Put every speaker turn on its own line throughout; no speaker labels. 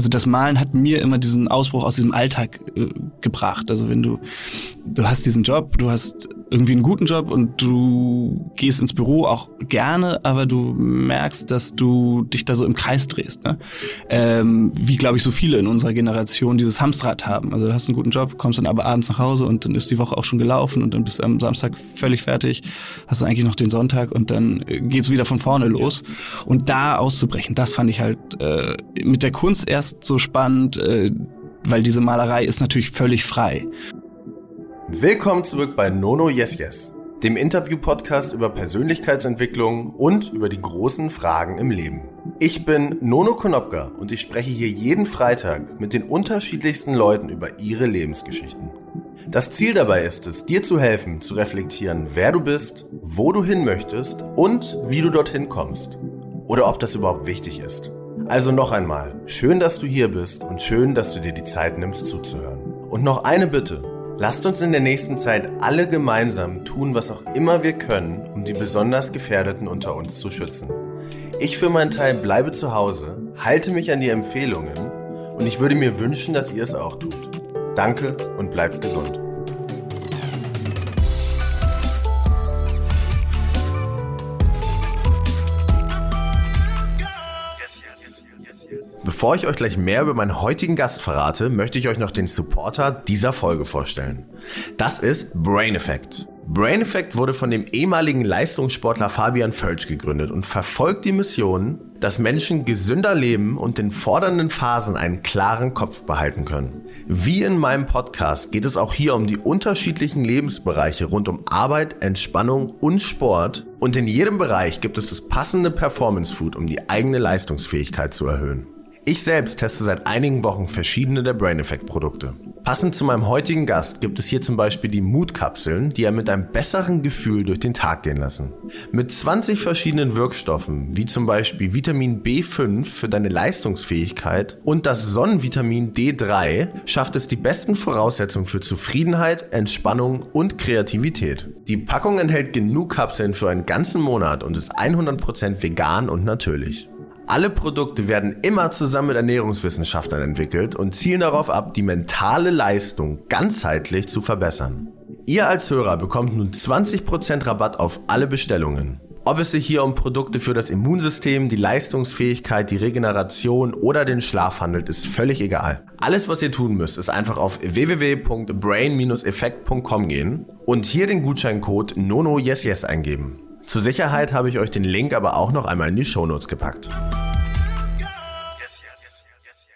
also das Malen hat mir immer diesen Ausbruch aus diesem Alltag äh, gebracht. Also wenn du, du hast diesen Job, du hast irgendwie einen guten Job und du gehst ins Büro auch gerne, aber du merkst, dass du dich da so im Kreis drehst. Ne? Ähm, wie, glaube ich, so viele in unserer Generation dieses Hamsterrad haben. Also du hast einen guten Job, kommst dann aber abends nach Hause und dann ist die Woche auch schon gelaufen und dann bist du am Samstag völlig fertig, hast du eigentlich noch den Sonntag und dann äh, geht's wieder von vorne los. Und da auszubrechen, das fand ich halt äh, mit der Kunst erst so spannend, äh, weil diese Malerei ist natürlich völlig frei.
Willkommen zurück bei Nono Yes Yes, dem Interview-Podcast über Persönlichkeitsentwicklung und über die großen Fragen im Leben. Ich bin Nono Konopka und ich spreche hier jeden Freitag mit den unterschiedlichsten Leuten über ihre Lebensgeschichten. Das Ziel dabei ist es, dir zu helfen, zu reflektieren, wer du bist, wo du hin möchtest und wie du dorthin kommst. Oder ob das überhaupt wichtig ist. Also noch einmal, schön, dass du hier bist und schön, dass du dir die Zeit nimmst zuzuhören. Und noch eine Bitte. Lasst uns in der nächsten Zeit alle gemeinsam tun, was auch immer wir können, um die besonders Gefährdeten unter uns zu schützen. Ich für meinen Teil bleibe zu Hause, halte mich an die Empfehlungen und ich würde mir wünschen, dass ihr es auch tut. Danke und bleibt gesund. Bevor ich euch gleich mehr über meinen heutigen Gast verrate, möchte ich euch noch den Supporter dieser Folge vorstellen. Das ist Brain Effect. Brain Effect wurde von dem ehemaligen Leistungssportler Fabian Völsch gegründet und verfolgt die Mission, dass Menschen gesünder leben und in fordernden Phasen einen klaren Kopf behalten können. Wie in meinem Podcast geht es auch hier um die unterschiedlichen Lebensbereiche rund um Arbeit, Entspannung und Sport und in jedem Bereich gibt es das passende Performance Food, um die eigene Leistungsfähigkeit zu erhöhen. Ich selbst teste seit einigen Wochen verschiedene der Brain Effect Produkte. Passend zu meinem heutigen Gast gibt es hier zum Beispiel die Mood-Kapseln, die er mit einem besseren Gefühl durch den Tag gehen lassen. Mit 20 verschiedenen Wirkstoffen, wie zum Beispiel Vitamin B5 für deine Leistungsfähigkeit und das Sonnenvitamin D3, schafft es die besten Voraussetzungen für Zufriedenheit, Entspannung und Kreativität. Die Packung enthält genug Kapseln für einen ganzen Monat und ist 100% vegan und natürlich. Alle Produkte werden immer zusammen mit Ernährungswissenschaftlern entwickelt und zielen darauf ab, die mentale Leistung ganzheitlich zu verbessern. Ihr als Hörer bekommt nun 20% Rabatt auf alle Bestellungen. Ob es sich hier um Produkte für das Immunsystem, die Leistungsfähigkeit, die Regeneration oder den Schlaf handelt, ist völlig egal. Alles, was ihr tun müsst, ist einfach auf www.brain-effekt.com gehen und hier den Gutscheincode NONOYESYES eingeben. Zur Sicherheit habe ich euch den Link aber auch noch einmal in die Shownotes gepackt.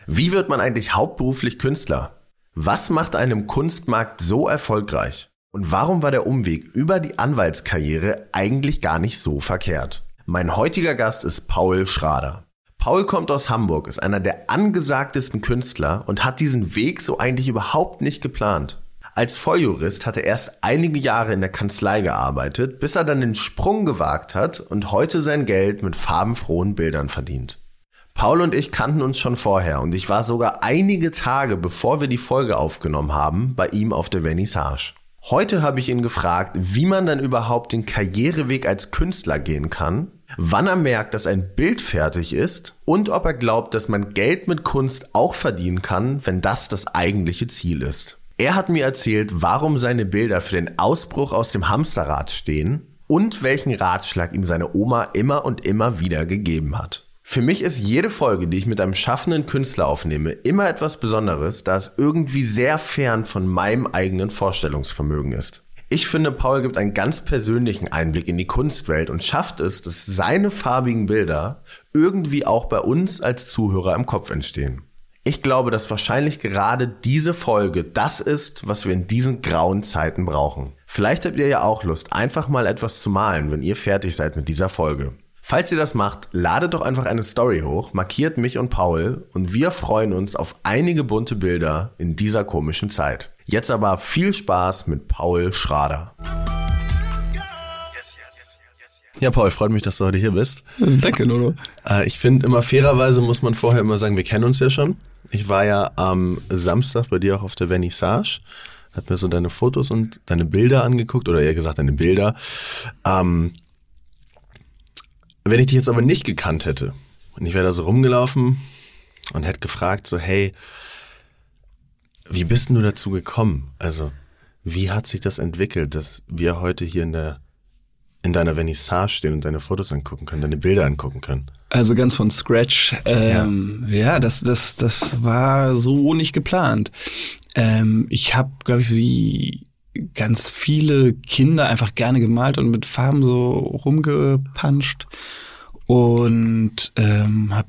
Wie wird man eigentlich hauptberuflich Künstler? Was macht einem Kunstmarkt so erfolgreich? Und warum war der Umweg über die Anwaltskarriere eigentlich gar nicht so verkehrt? Mein heutiger Gast ist Paul Schrader. Paul kommt aus Hamburg, ist einer der angesagtesten Künstler und hat diesen Weg so eigentlich überhaupt nicht geplant. Als Volljurist hat er erst einige Jahre in der Kanzlei gearbeitet, bis er dann den Sprung gewagt hat und heute sein Geld mit farbenfrohen Bildern verdient. Paul und ich kannten uns schon vorher und ich war sogar einige Tage, bevor wir die Folge aufgenommen haben, bei ihm auf der Vernissage. Heute habe ich ihn gefragt, wie man dann überhaupt den Karriereweg als Künstler gehen kann, wann er merkt, dass ein Bild fertig ist und ob er glaubt, dass man Geld mit Kunst auch verdienen kann, wenn das das eigentliche Ziel ist. Er hat mir erzählt, warum seine Bilder für den Ausbruch aus dem Hamsterrad stehen und welchen Ratschlag ihm seine Oma immer und immer wieder gegeben hat. Für mich ist jede Folge, die ich mit einem schaffenden Künstler aufnehme, immer etwas Besonderes, da es irgendwie sehr fern von meinem eigenen Vorstellungsvermögen ist. Ich finde, Paul gibt einen ganz persönlichen Einblick in die Kunstwelt und schafft es, dass seine farbigen Bilder irgendwie auch bei uns als Zuhörer im Kopf entstehen. Ich glaube, dass wahrscheinlich gerade diese Folge das ist, was wir in diesen grauen Zeiten brauchen. Vielleicht habt ihr ja auch Lust, einfach mal etwas zu malen, wenn ihr fertig seid mit dieser Folge. Falls ihr das macht, ladet doch einfach eine Story hoch, markiert mich und Paul und wir freuen uns auf einige bunte Bilder in dieser komischen Zeit. Jetzt aber viel Spaß mit Paul Schrader. Ja, Paul, freut mich, dass du heute hier bist.
Danke, Nono.
Äh, ich finde immer fairerweise muss man vorher immer sagen, wir kennen uns ja schon. Ich war ja am Samstag bei dir auch auf der Vernissage, hab mir so deine Fotos und deine Bilder angeguckt, oder eher gesagt deine Bilder. Ähm, wenn ich dich jetzt aber nicht gekannt hätte und ich wäre da so rumgelaufen, und hätte gefragt so, hey, wie bist denn du dazu gekommen? Also, wie hat sich das entwickelt, dass wir heute hier in der in deiner Vernissage stehen und deine Fotos angucken können, deine Bilder angucken können?
Also ganz von Scratch. Ähm, ja. ja, das, das, das war so nicht geplant. Ähm, ich habe, glaube ich, wie ganz viele Kinder einfach gerne gemalt und mit Farben so rumgepanscht und ähm, habe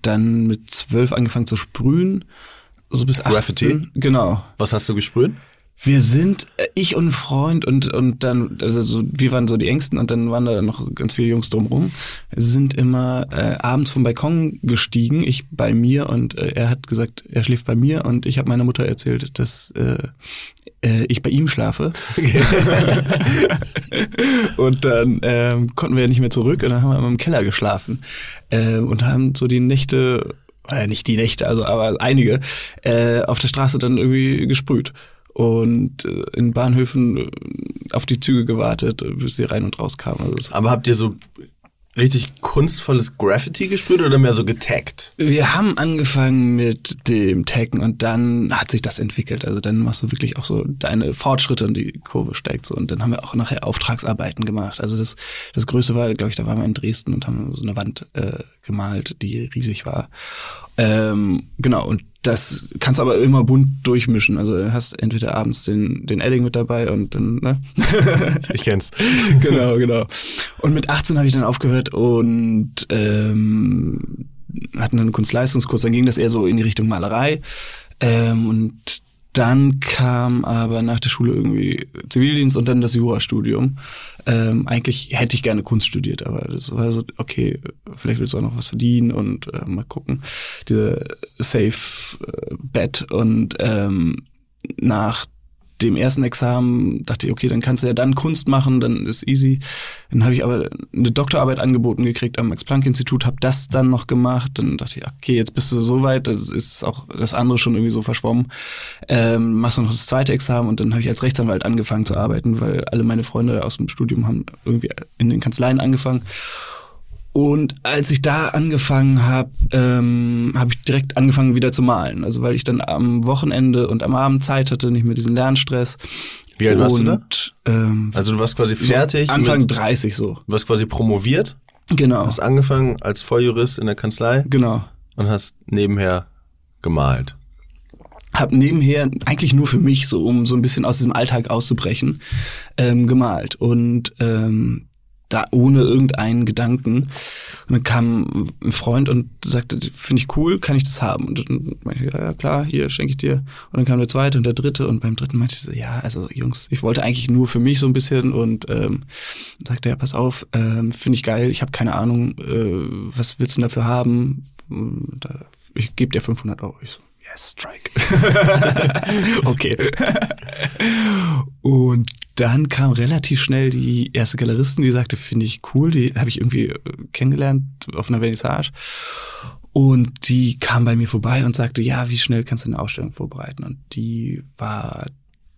dann mit zwölf angefangen zu sprühen, so bis 18. Graffiti? Genau.
Was hast du gesprüht?
Wir sind, äh, ich und ein Freund und, und dann, also so, wir waren so die Ängsten und dann waren da noch ganz viele Jungs drumrum, sind immer äh, abends vom Balkon gestiegen, ich bei mir und äh, er hat gesagt, er schläft bei mir und ich habe meiner Mutter erzählt, dass äh, äh, ich bei ihm schlafe. und dann ähm, konnten wir ja nicht mehr zurück und dann haben wir immer im Keller geschlafen äh, und haben so die Nächte oder nicht die Nächte, also aber einige, äh, auf der Straße dann irgendwie gesprüht und äh, in Bahnhöfen äh, auf die Züge gewartet, bis sie rein und raus kamen.
Also Aber habt ihr so richtig kunstvolles Graffiti gesprüht oder mehr so getaggt?
Wir haben angefangen mit dem Taggen und dann hat sich das entwickelt. Also dann machst du wirklich auch so deine Fortschritte und die Kurve steigt so. Und dann haben wir auch nachher Auftragsarbeiten gemacht. Also das, das Größte war, glaube ich, da waren wir in Dresden und haben so eine Wand äh, gemalt, die riesig war. Ähm, genau, und das kannst du aber immer bunt durchmischen. Also du hast entweder abends den, den Edding mit dabei und dann, ne?
ich kenn's.
genau, genau. Und mit 18 habe ich dann aufgehört und ähm, hatten einen Kunstleistungskurs, dann ging das eher so in die Richtung Malerei. Ähm, und dann kam aber nach der Schule irgendwie Zivildienst und dann das Jurastudium. Ähm, eigentlich hätte ich gerne Kunst studiert, aber das war so, okay, vielleicht willst du auch noch was verdienen und äh, mal gucken. Diese Safe äh, Bet und ähm, nach dem ersten Examen dachte ich, okay, dann kannst du ja dann Kunst machen, dann ist easy. Dann habe ich aber eine Doktorarbeit angeboten gekriegt am Max-Planck-Institut, habe das dann noch gemacht. Dann dachte ich, okay, jetzt bist du so weit, das ist auch das andere schon irgendwie so verschwommen. Ähm, machst du noch das zweite Examen und dann habe ich als Rechtsanwalt angefangen zu arbeiten, weil alle meine Freunde aus dem Studium haben irgendwie in den Kanzleien angefangen. Und als ich da angefangen habe, ähm, habe ich direkt angefangen wieder zu malen. Also weil ich dann am Wochenende und am Abend Zeit hatte, nicht mehr diesen Lernstress.
Wie alt und, warst du da? Ähm, also du warst quasi fertig.
Anfang mit, 30 so.
Du warst quasi promoviert.
Genau.
Hast angefangen als Volljurist in der Kanzlei.
Genau.
Und hast nebenher gemalt.
Hab nebenher eigentlich nur für mich, so um so ein bisschen aus diesem Alltag auszubrechen, ähm, gemalt. Und ähm, da ohne irgendeinen Gedanken. Und dann kam ein Freund und sagte, finde ich cool, kann ich das haben? Und dann meinte ich, ja, klar, hier schenke ich dir. Und dann kam der zweite und der dritte und beim dritten meinte ich so, ja, also Jungs, ich wollte eigentlich nur für mich so ein bisschen und ähm, sagte, ja, pass auf, ähm, finde ich geil, ich habe keine Ahnung, äh, was willst du dafür haben? Ich gebe dir 500 Euro. Ich so, yes, strike. okay. und dann kam relativ schnell die erste Galeristin, die sagte, finde ich cool, die habe ich irgendwie äh, kennengelernt auf einer Vernissage. Und die kam bei mir vorbei und sagte, ja, wie schnell kannst du eine Ausstellung vorbereiten? Und die war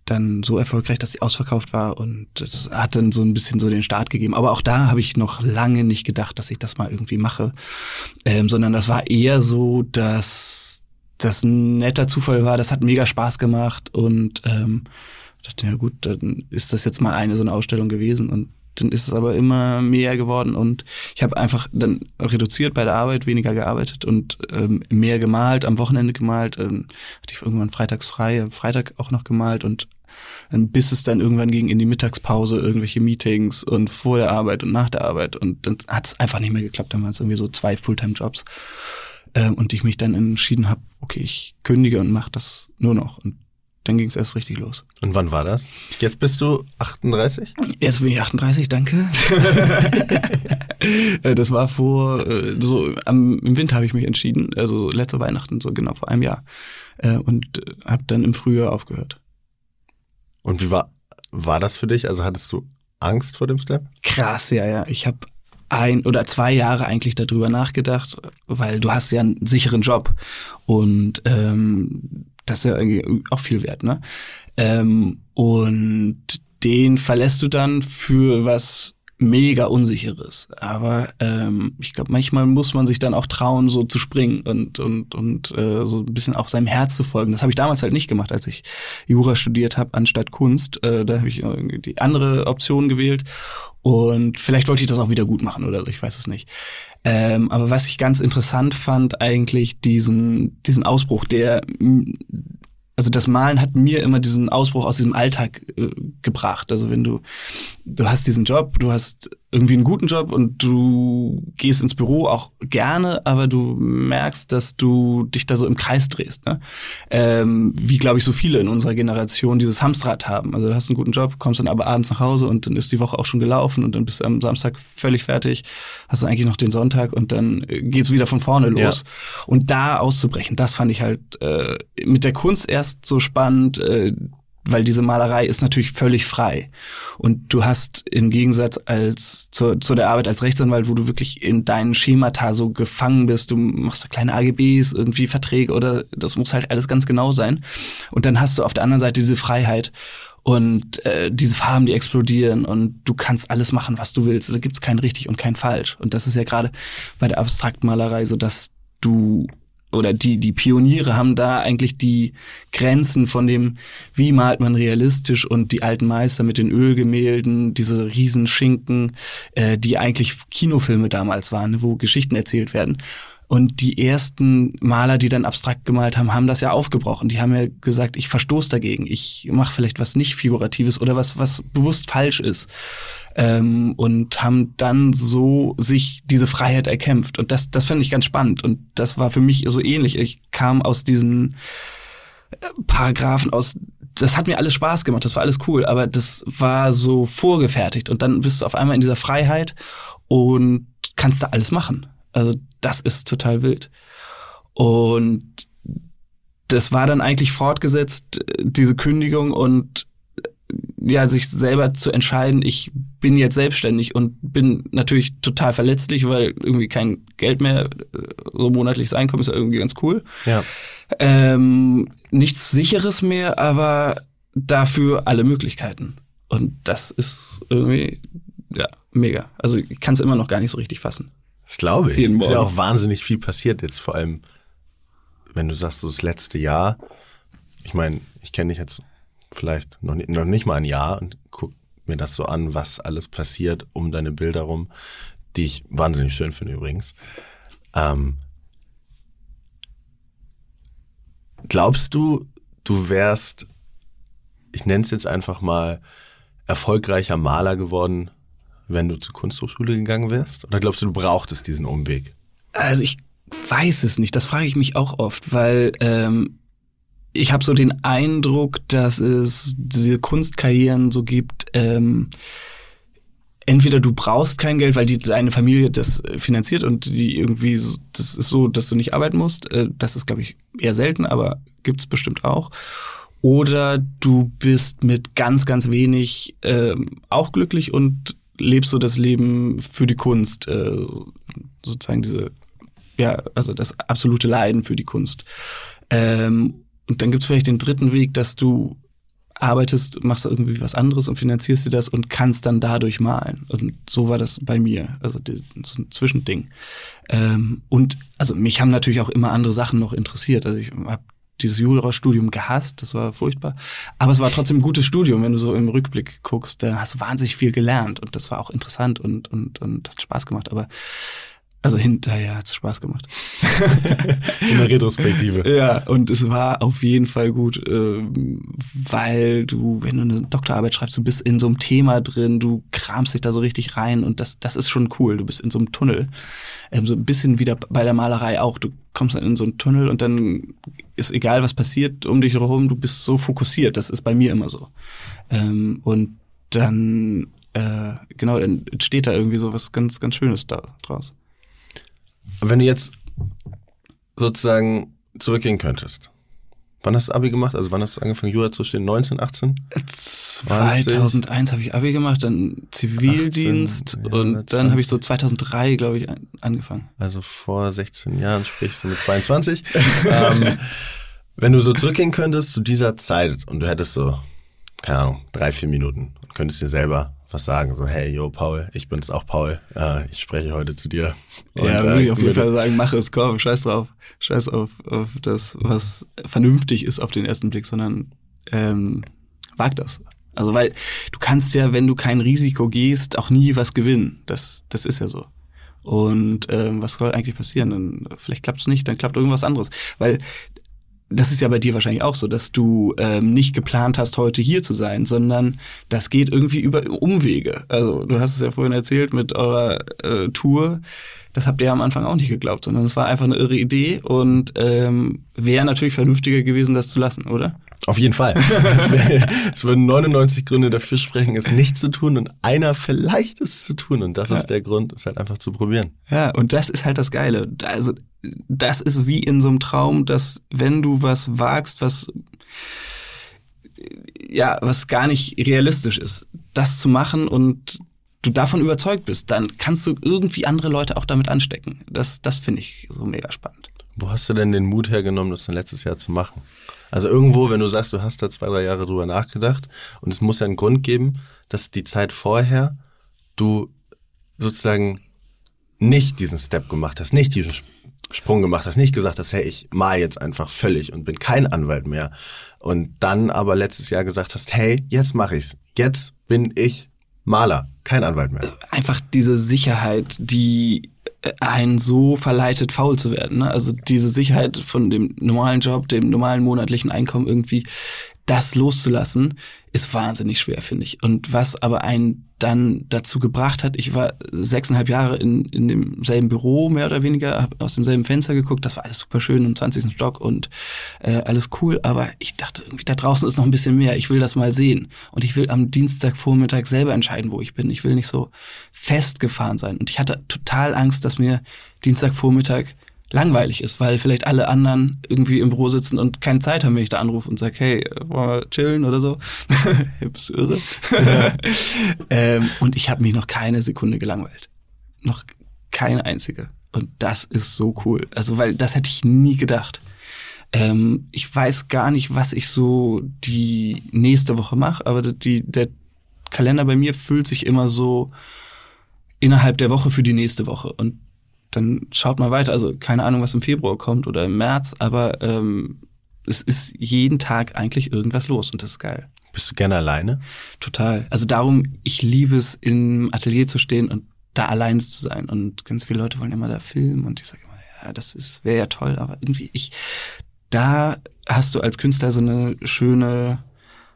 dann so erfolgreich, dass sie ausverkauft war und das hat dann so ein bisschen so den Start gegeben. Aber auch da habe ich noch lange nicht gedacht, dass ich das mal irgendwie mache, ähm, sondern das war eher so, dass das ein netter Zufall war. Das hat mega Spaß gemacht und ähm, dachte, ja gut, dann ist das jetzt mal eine so eine Ausstellung gewesen und dann ist es aber immer mehr geworden und ich habe einfach dann reduziert bei der Arbeit, weniger gearbeitet und ähm, mehr gemalt, am Wochenende gemalt, ähm, hatte ich irgendwann freitags frei, Freitag auch noch gemalt und dann bis es dann irgendwann ging in die Mittagspause, irgendwelche Meetings und vor der Arbeit und nach der Arbeit und dann hat es einfach nicht mehr geklappt, dann waren es irgendwie so zwei Fulltime-Jobs ähm, und ich mich dann entschieden habe, okay, ich kündige und mache das nur noch. Und dann ging es erst richtig los.
Und wann war das? Jetzt bist du 38?
Jetzt bin ich 38, danke. Äh, das war vor, äh, so am, im Winter habe ich mich entschieden, also letzte Weihnachten, so genau vor einem Jahr. Äh, und habe dann im Frühjahr aufgehört.
Und wie war, war das für dich? Also hattest du Angst vor dem Step?
Krass, ja, ja. Ich habe ein oder zwei Jahre eigentlich darüber nachgedacht, weil du hast ja einen sicheren Job und ähm, das ist ja irgendwie auch viel wert, ne? Ähm, und den verlässt du dann für was mega unsicheres. Aber ähm, ich glaube, manchmal muss man sich dann auch trauen, so zu springen und und und äh, so ein bisschen auch seinem Herz zu folgen. Das habe ich damals halt nicht gemacht, als ich Jura studiert habe anstatt Kunst. Äh, da habe ich irgendwie die andere Option gewählt und vielleicht wollte ich das auch wieder gut machen oder. Ich weiß es nicht. Ähm, aber was ich ganz interessant fand, eigentlich diesen diesen Ausbruch, der also das Malen hat mir immer diesen Ausbruch aus diesem Alltag äh, gebracht. Also wenn du, du hast diesen Job, du hast irgendwie einen guten Job und du gehst ins Büro auch gerne, aber du merkst, dass du dich da so im Kreis drehst. Ne? Ähm, wie, glaube ich, so viele in unserer Generation dieses Hamsterrad haben. Also du hast einen guten Job, kommst dann aber abends nach Hause und dann ist die Woche auch schon gelaufen und dann bist du am Samstag völlig fertig, hast du eigentlich noch den Sonntag und dann äh, geht's wieder von vorne los. Ja. Und da auszubrechen, das fand ich halt äh, mit der Kunst erst so spannend. Äh, weil diese Malerei ist natürlich völlig frei. Und du hast im Gegensatz als zu, zu der Arbeit als Rechtsanwalt, wo du wirklich in deinen Schemata so gefangen bist, du machst da kleine AGBs, irgendwie Verträge oder das muss halt alles ganz genau sein. Und dann hast du auf der anderen Seite diese Freiheit und äh, diese Farben, die explodieren und du kannst alles machen, was du willst. Da gibt's kein richtig und kein falsch. Und das ist ja gerade bei der Abstraktmalerei so, dass du oder die, die Pioniere haben da eigentlich die Grenzen von dem, wie malt man realistisch und die alten Meister mit den Ölgemälden, diese Riesenschinken, äh, die eigentlich Kinofilme damals waren, wo Geschichten erzählt werden. Und die ersten Maler, die dann abstrakt gemalt haben, haben das ja aufgebrochen. Die haben ja gesagt, ich verstoß dagegen. Ich mache vielleicht was nicht Figuratives oder was, was bewusst falsch ist ähm, und haben dann so sich diese Freiheit erkämpft. Und das, das finde ich ganz spannend. Und das war für mich so ähnlich. Ich kam aus diesen äh, Paragraphen aus das hat mir alles Spaß gemacht, das war alles cool, aber das war so vorgefertigt und dann bist du auf einmal in dieser Freiheit und kannst da alles machen. Also das ist total wild. Und das war dann eigentlich fortgesetzt, äh, diese Kündigung und ja, sich selber zu entscheiden, ich bin jetzt selbstständig und bin natürlich total verletzlich, weil irgendwie kein Geld mehr, äh, so monatliches Einkommen ist ja irgendwie ganz cool.
Ja.
Ähm, nichts sicheres mehr, aber dafür alle Möglichkeiten. Und das ist irgendwie, ja, mega. Also ich kann es immer noch gar nicht so richtig fassen.
Das glaube ich. Es ist ja auch wahnsinnig viel passiert jetzt, vor allem, wenn du sagst, so das letzte Jahr. Ich meine, ich kenne dich jetzt vielleicht noch nicht, noch nicht mal ein Jahr und guck mir das so an, was alles passiert um deine Bilder rum, die ich wahnsinnig schön finde übrigens. Ähm, glaubst du, du wärst, ich nenne es jetzt einfach mal, erfolgreicher Maler geworden, wenn du zur Kunsthochschule gegangen wärst? Oder glaubst du, du brauchtest diesen Umweg?
Also ich weiß es nicht. Das frage ich mich auch oft, weil ähm, ich habe so den Eindruck, dass es diese Kunstkarrieren so gibt. Ähm, entweder du brauchst kein Geld, weil die, deine Familie das finanziert und die irgendwie, das ist so, dass du nicht arbeiten musst. Äh, das ist, glaube ich, eher selten, aber gibt's bestimmt auch. Oder du bist mit ganz, ganz wenig ähm, auch glücklich und lebst so das Leben für die Kunst, äh, sozusagen diese, ja, also das absolute Leiden für die Kunst. Ähm, und dann gibt's vielleicht den dritten Weg, dass du arbeitest, machst irgendwie was anderes und finanzierst dir das und kannst dann dadurch malen. Und so war das bei mir. Also so ein Zwischending. Ähm, und also mich haben natürlich auch immer andere Sachen noch interessiert. Also ich habe dieses Jurastudium gehasst, das war furchtbar. Aber es war trotzdem ein gutes Studium, wenn du so im Rückblick guckst. Da hast du wahnsinnig viel gelernt und das war auch interessant und, und, und hat Spaß gemacht. Aber also hinterher hat es Spaß gemacht.
In der Retrospektive.
Ja, und es war auf jeden Fall gut, äh, weil du, wenn du eine Doktorarbeit schreibst, du bist in so einem Thema drin, du kramst dich da so richtig rein und das, das ist schon cool. Du bist in so einem Tunnel. Ähm, so ein bisschen wieder bei der Malerei auch. Du kommst dann in so einen Tunnel und dann ist egal, was passiert um dich herum, du bist so fokussiert. Das ist bei mir immer so. Ähm, und dann, äh, genau, dann entsteht da irgendwie so was ganz, ganz Schönes da draus.
Wenn du jetzt sozusagen zurückgehen könntest, wann hast du Abi gemacht? Also wann hast du angefangen, Jura zu stehen? 19, 18?
2001 habe ich Abi gemacht, dann Zivildienst 18, ja, und dann habe ich so 2003, glaube ich, angefangen.
Also vor 16 Jahren sprichst du mit 22. ähm, wenn du so zurückgehen könntest zu dieser Zeit und du hättest so, keine Ahnung, drei, vier Minuten und könntest dir selber was sagen, so hey, yo Paul, ich bin's auch Paul, äh, ich spreche heute zu dir.
Und, ja, würde ich auf jeden Fall sagen, mach es, komm, scheiß drauf, scheiß auf, auf das, was vernünftig ist auf den ersten Blick, sondern ähm, wag das. Also weil du kannst ja, wenn du kein Risiko gehst, auch nie was gewinnen. Das, das ist ja so. Und ähm, was soll eigentlich passieren? Dann, vielleicht klappt es nicht, dann klappt irgendwas anderes. Weil das ist ja bei dir wahrscheinlich auch so, dass du ähm, nicht geplant hast, heute hier zu sein, sondern das geht irgendwie über Umwege. Also du hast es ja vorhin erzählt mit eurer äh, Tour. Das habt ihr am Anfang auch nicht geglaubt, sondern es war einfach eine irre Idee und ähm, wäre natürlich vernünftiger gewesen, das zu lassen, oder?
Auf jeden Fall. es würden 99 Gründe dafür sprechen, es nicht zu tun und einer vielleicht es zu tun. Und das ja. ist der Grund, es halt einfach zu probieren.
Ja, und das ist halt das Geile. Also, das ist wie in so einem Traum, dass wenn du was wagst, was, ja, was gar nicht realistisch ist, das zu machen und du davon überzeugt bist, dann kannst du irgendwie andere Leute auch damit anstecken. Das, das finde ich so mega spannend.
Wo hast du denn den Mut hergenommen, das dann letztes Jahr zu machen? Also irgendwo, wenn du sagst, du hast da zwei, drei Jahre drüber nachgedacht und es muss ja einen Grund geben, dass die Zeit vorher du sozusagen nicht diesen Step gemacht hast, nicht diesen Sprung gemacht hast, nicht gesagt hast, hey, ich mal jetzt einfach völlig und bin kein Anwalt mehr. Und dann aber letztes Jahr gesagt hast, hey, jetzt mache ich's. Jetzt bin ich Maler, kein Anwalt mehr.
Einfach diese Sicherheit, die einen so verleitet, faul zu werden. Ne? Also diese Sicherheit von dem normalen Job, dem normalen monatlichen Einkommen irgendwie, das loszulassen, ist wahnsinnig schwer, finde ich. Und was aber einen dann dazu gebracht hat, ich war sechseinhalb Jahre in, in demselben Büro, mehr oder weniger, habe aus demselben Fenster geguckt, das war alles super schön im 20. Stock und äh, alles cool, aber ich dachte irgendwie, da draußen ist noch ein bisschen mehr, ich will das mal sehen. Und ich will am Dienstagvormittag selber entscheiden, wo ich bin. Ich will nicht so festgefahren sein. Und ich hatte total Angst, dass mir Dienstagvormittag langweilig ist, weil vielleicht alle anderen irgendwie im Büro sitzen und keine Zeit haben, wenn ich da anrufe und sage, hey, wollen wir chillen oder so? Bist du irre? ähm, und ich habe mich noch keine Sekunde gelangweilt. Noch keine einzige. Und das ist so cool. Also, weil das hätte ich nie gedacht. Ähm, ich weiß gar nicht, was ich so die nächste Woche mache, aber die, der Kalender bei mir fühlt sich immer so innerhalb der Woche für die nächste Woche. Und dann schaut mal weiter. Also keine Ahnung, was im Februar kommt oder im März, aber ähm, es ist jeden Tag eigentlich irgendwas los und das ist geil.
Bist du gerne alleine?
Total. Also darum, ich liebe es, im Atelier zu stehen und da allein zu sein. Und ganz viele Leute wollen immer da filmen und ich sage immer, ja, das ist wäre ja toll, aber irgendwie ich da hast du als Künstler so eine schöne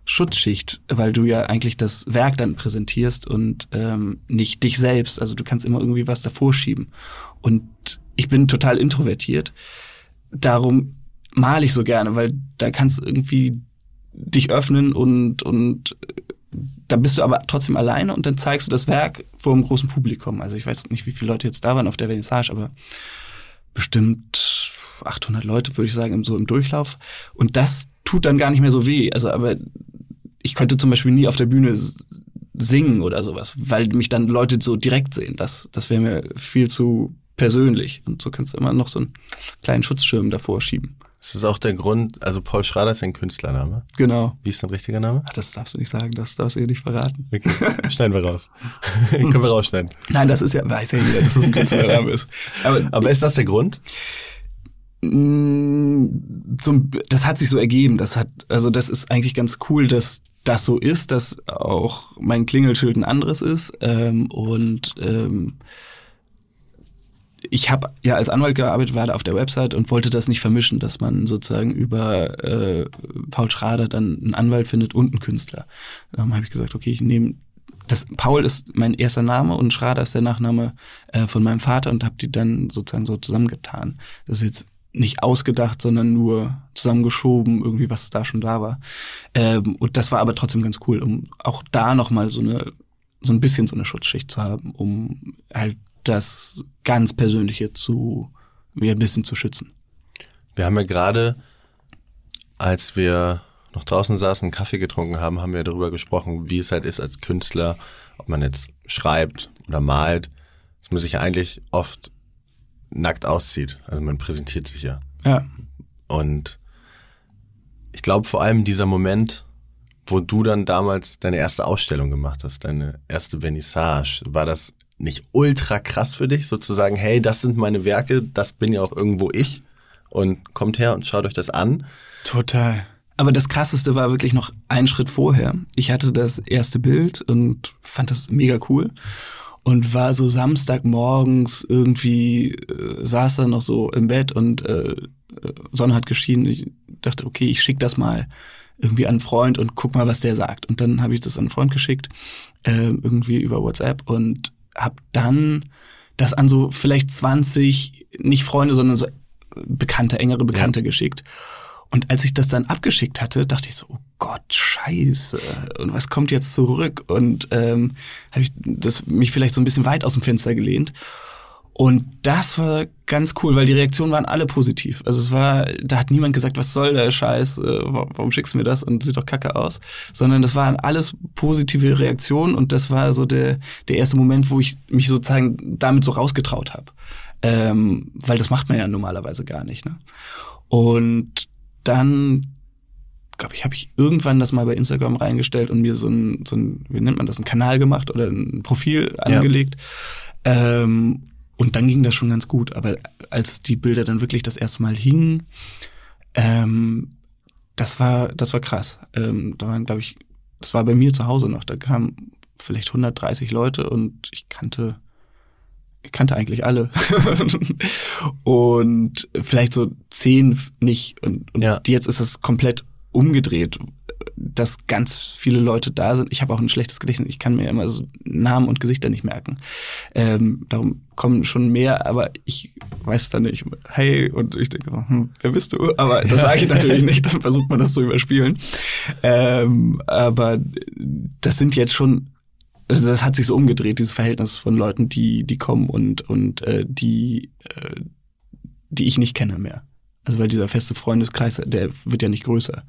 Schutzschicht, weil du ja eigentlich das Werk dann präsentierst und ähm, nicht dich selbst. Also du kannst immer irgendwie was davor schieben. Und ich bin total introvertiert. Darum male ich so gerne, weil da kannst du irgendwie dich öffnen und, und da bist du aber trotzdem alleine und dann zeigst du das Werk vor einem großen Publikum. Also ich weiß nicht, wie viele Leute jetzt da waren auf der Vernissage, aber bestimmt 800 Leute, würde ich sagen, so im Durchlauf. Und das tut dann gar nicht mehr so weh. Also, aber ich könnte zum Beispiel nie auf der Bühne singen oder sowas, weil mich dann Leute so direkt sehen. Das, das wäre mir viel zu persönlich. Und so kannst du immer noch so einen kleinen Schutzschirm davor schieben.
Das ist auch der Grund, also Paul Schrader ist ein Künstlername.
Genau.
Wie ist dein richtiger Name?
Ach, das darfst du nicht sagen, das darfst du ihr nicht verraten.
Okay, schneiden wir raus. Können wir rausschneiden.
Nein, das ist ja, weiß ja jeder, dass das ein Künstlername ist.
Aber, Aber ist das der Grund?
Zum, das hat sich so ergeben. Das hat, also das ist eigentlich ganz cool, dass das so ist, dass auch mein Klingelschild ein anderes ist. Ähm, und ähm, ich habe ja als Anwalt gearbeitet, war da auf der Website und wollte das nicht vermischen, dass man sozusagen über äh, Paul Schrader dann einen Anwalt findet und einen Künstler. Dann habe ich gesagt, okay, ich nehme das Paul ist mein erster Name und Schrader ist der Nachname äh, von meinem Vater und habe die dann sozusagen so zusammengetan. Das ist jetzt nicht ausgedacht, sondern nur zusammengeschoben, irgendwie was da schon da war. Ähm, und das war aber trotzdem ganz cool, um auch da nochmal so eine, so ein bisschen so eine Schutzschicht zu haben, um halt das ganz Persönliche zu, mir ein bisschen zu schützen.
Wir haben ja gerade, als wir noch draußen saßen, einen Kaffee getrunken haben, haben wir darüber gesprochen, wie es halt ist als Künstler, ob man jetzt schreibt oder malt, dass man sich ja eigentlich oft nackt auszieht. Also man präsentiert sich ja.
Ja.
Und ich glaube vor allem dieser Moment, wo du dann damals deine erste Ausstellung gemacht hast, deine erste Vernissage, war das nicht ultra krass für dich, sozusagen, hey, das sind meine Werke, das bin ja auch irgendwo ich und kommt her und schaut euch das an.
Total. Aber das krasseste war wirklich noch ein Schritt vorher. Ich hatte das erste Bild und fand das mega cool und war so Samstagmorgens irgendwie, äh, saß da noch so im Bett und äh, Sonne hat geschienen. Ich dachte, okay, ich schick das mal irgendwie an einen Freund und guck mal, was der sagt. Und dann habe ich das an einen Freund geschickt, äh, irgendwie über WhatsApp und habe dann das an so vielleicht 20, nicht Freunde, sondern so Bekannte, engere Bekannte ja. geschickt. Und als ich das dann abgeschickt hatte, dachte ich so, oh Gott, scheiße. Und was kommt jetzt zurück? Und ähm, habe ich das mich vielleicht so ein bisschen weit aus dem Fenster gelehnt. Und das war ganz cool, weil die Reaktionen waren alle positiv. Also es war, da hat niemand gesagt, was soll der Scheiß, äh, warum schickst du mir das und sieht doch kacke aus, sondern das waren alles positive Reaktionen und das war so der, der erste Moment, wo ich mich sozusagen damit so rausgetraut habe. Ähm, weil das macht man ja normalerweise gar nicht. Ne? Und dann glaube ich, habe ich irgendwann das mal bei Instagram reingestellt und mir so ein, so ein, wie nennt man das, ein Kanal gemacht oder ein Profil angelegt. Ja. Ähm, und dann ging das schon ganz gut. Aber als die Bilder dann wirklich das erste Mal hingen, ähm, das war, das war krass. Ähm, da waren, glaube ich, das war bei mir zu Hause noch. Da kamen vielleicht 130 Leute und ich kannte, kannte eigentlich alle. und vielleicht so zehn nicht. Und, und ja. jetzt ist das komplett umgedreht dass ganz viele Leute da sind. Ich habe auch ein schlechtes Gedächtnis. Ich kann mir immer so Namen und Gesichter nicht merken. Ähm, darum kommen schon mehr, aber ich weiß dann nicht. Hey, und ich denke, hm, wer bist du? Aber das sage ich natürlich nicht. Dann versucht man das zu überspielen. Ähm, aber das sind jetzt schon also das hat sich so umgedreht, dieses Verhältnis von Leuten, die, die kommen und, und äh, die, äh, die ich nicht kenne mehr. Also weil dieser feste Freundeskreis, der wird ja nicht größer.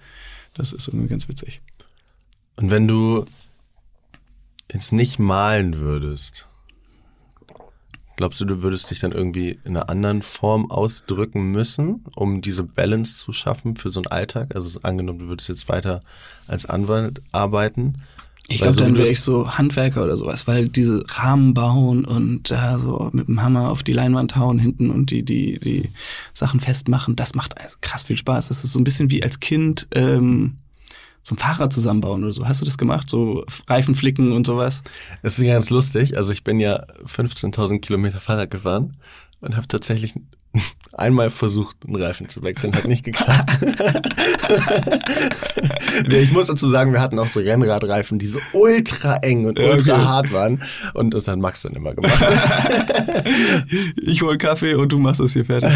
Das ist irgendwie ganz witzig.
Und wenn du jetzt nicht malen würdest, glaubst du, du würdest dich dann irgendwie in einer anderen Form ausdrücken müssen, um diese Balance zu schaffen für so einen Alltag? Also angenommen, du würdest jetzt weiter als Anwalt arbeiten.
Ich glaube, so dann wäre ich so Handwerker oder sowas, weil diese Rahmen bauen und da so mit dem Hammer auf die Leinwand hauen hinten und die, die, die Sachen festmachen, das macht also krass viel Spaß. Das ist so ein bisschen wie als Kind ähm, so ein Fahrrad zusammenbauen oder so. Hast du das gemacht? So Reifen flicken und sowas?
Das ist ganz lustig. Also ich bin ja 15.000 Kilometer Fahrrad gefahren und habe tatsächlich einmal versucht, einen Reifen zu wechseln, hat nicht geklappt. ich muss dazu sagen, wir hatten auch so Rennradreifen, die so ultra eng und ultra okay. hart waren. Und das hat Max dann immer gemacht.
ich hol Kaffee und du machst das hier fertig.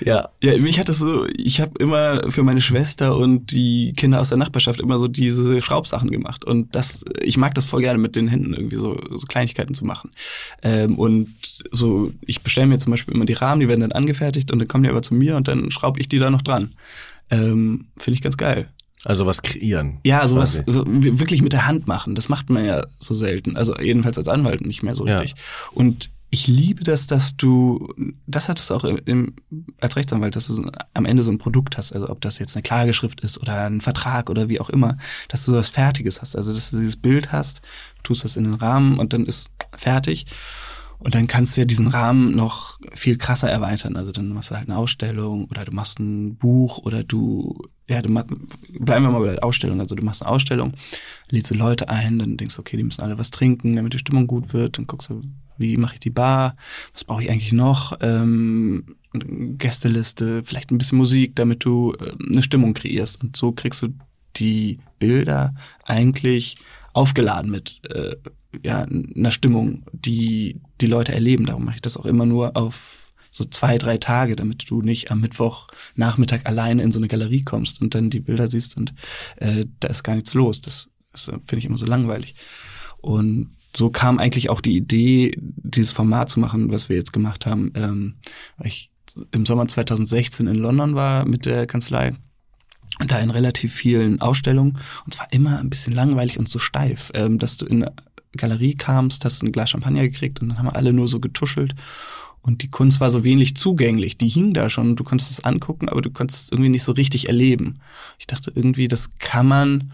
ja.
Ja, mich hat das so, ich habe immer für meine Schwester und die Kinder aus der Nachbarschaft immer so diese Schraubsachen gemacht. Und das, ich mag das voll gerne mit den Händen irgendwie so, so Kleinigkeiten zu machen. Ähm, und so, ich bestelle mir zum Beispiel immer die Rahmen, die werden dann angefertigt und dann kommen die aber zu mir und dann schraube ich die da noch dran. Ähm, Finde ich ganz geil.
Also was kreieren.
Ja, sowas so wirklich mit der Hand machen. Das macht man ja so selten. Also jedenfalls als Anwalt nicht mehr so richtig. Ja. Und ich liebe das, dass du, das hattest du auch im, als Rechtsanwalt, dass du am Ende so ein Produkt hast, also ob das jetzt eine Klageschrift ist oder ein Vertrag oder wie auch immer, dass du was Fertiges hast, also dass du dieses Bild hast, tust das in den Rahmen und dann ist fertig. Und dann kannst du ja diesen Rahmen noch viel krasser erweitern. Also dann machst du halt eine Ausstellung oder du machst ein Buch oder du, ja, du machst, bleiben wir mal bei der Ausstellung. Also du machst eine Ausstellung, lädst du Leute ein, dann denkst du, okay, die müssen alle was trinken, damit die Stimmung gut wird. Dann guckst du, wie mache ich die Bar, was brauche ich eigentlich noch, ähm, Gästeliste, vielleicht ein bisschen Musik, damit du äh, eine Stimmung kreierst. Und so kriegst du die Bilder eigentlich aufgeladen mit äh, ja, einer Stimmung, die die Leute erleben. Darum mache ich das auch immer nur auf so zwei, drei Tage, damit du nicht am Mittwoch Nachmittag alleine in so eine Galerie kommst und dann die Bilder siehst und äh, da ist gar nichts los. Das, das finde ich immer so langweilig. Und so kam eigentlich auch die Idee, dieses Format zu machen, was wir jetzt gemacht haben, ähm, weil ich im Sommer 2016 in London war mit der Kanzlei da in relativ vielen Ausstellungen und zwar immer ein bisschen langweilig und so steif, ähm, dass du in Galerie kamst, hast du ein Glas Champagner gekriegt und dann haben wir alle nur so getuschelt und die Kunst war so wenig zugänglich. Die hing da schon, du konntest es angucken, aber du konntest es irgendwie nicht so richtig erleben. Ich dachte irgendwie, das kann man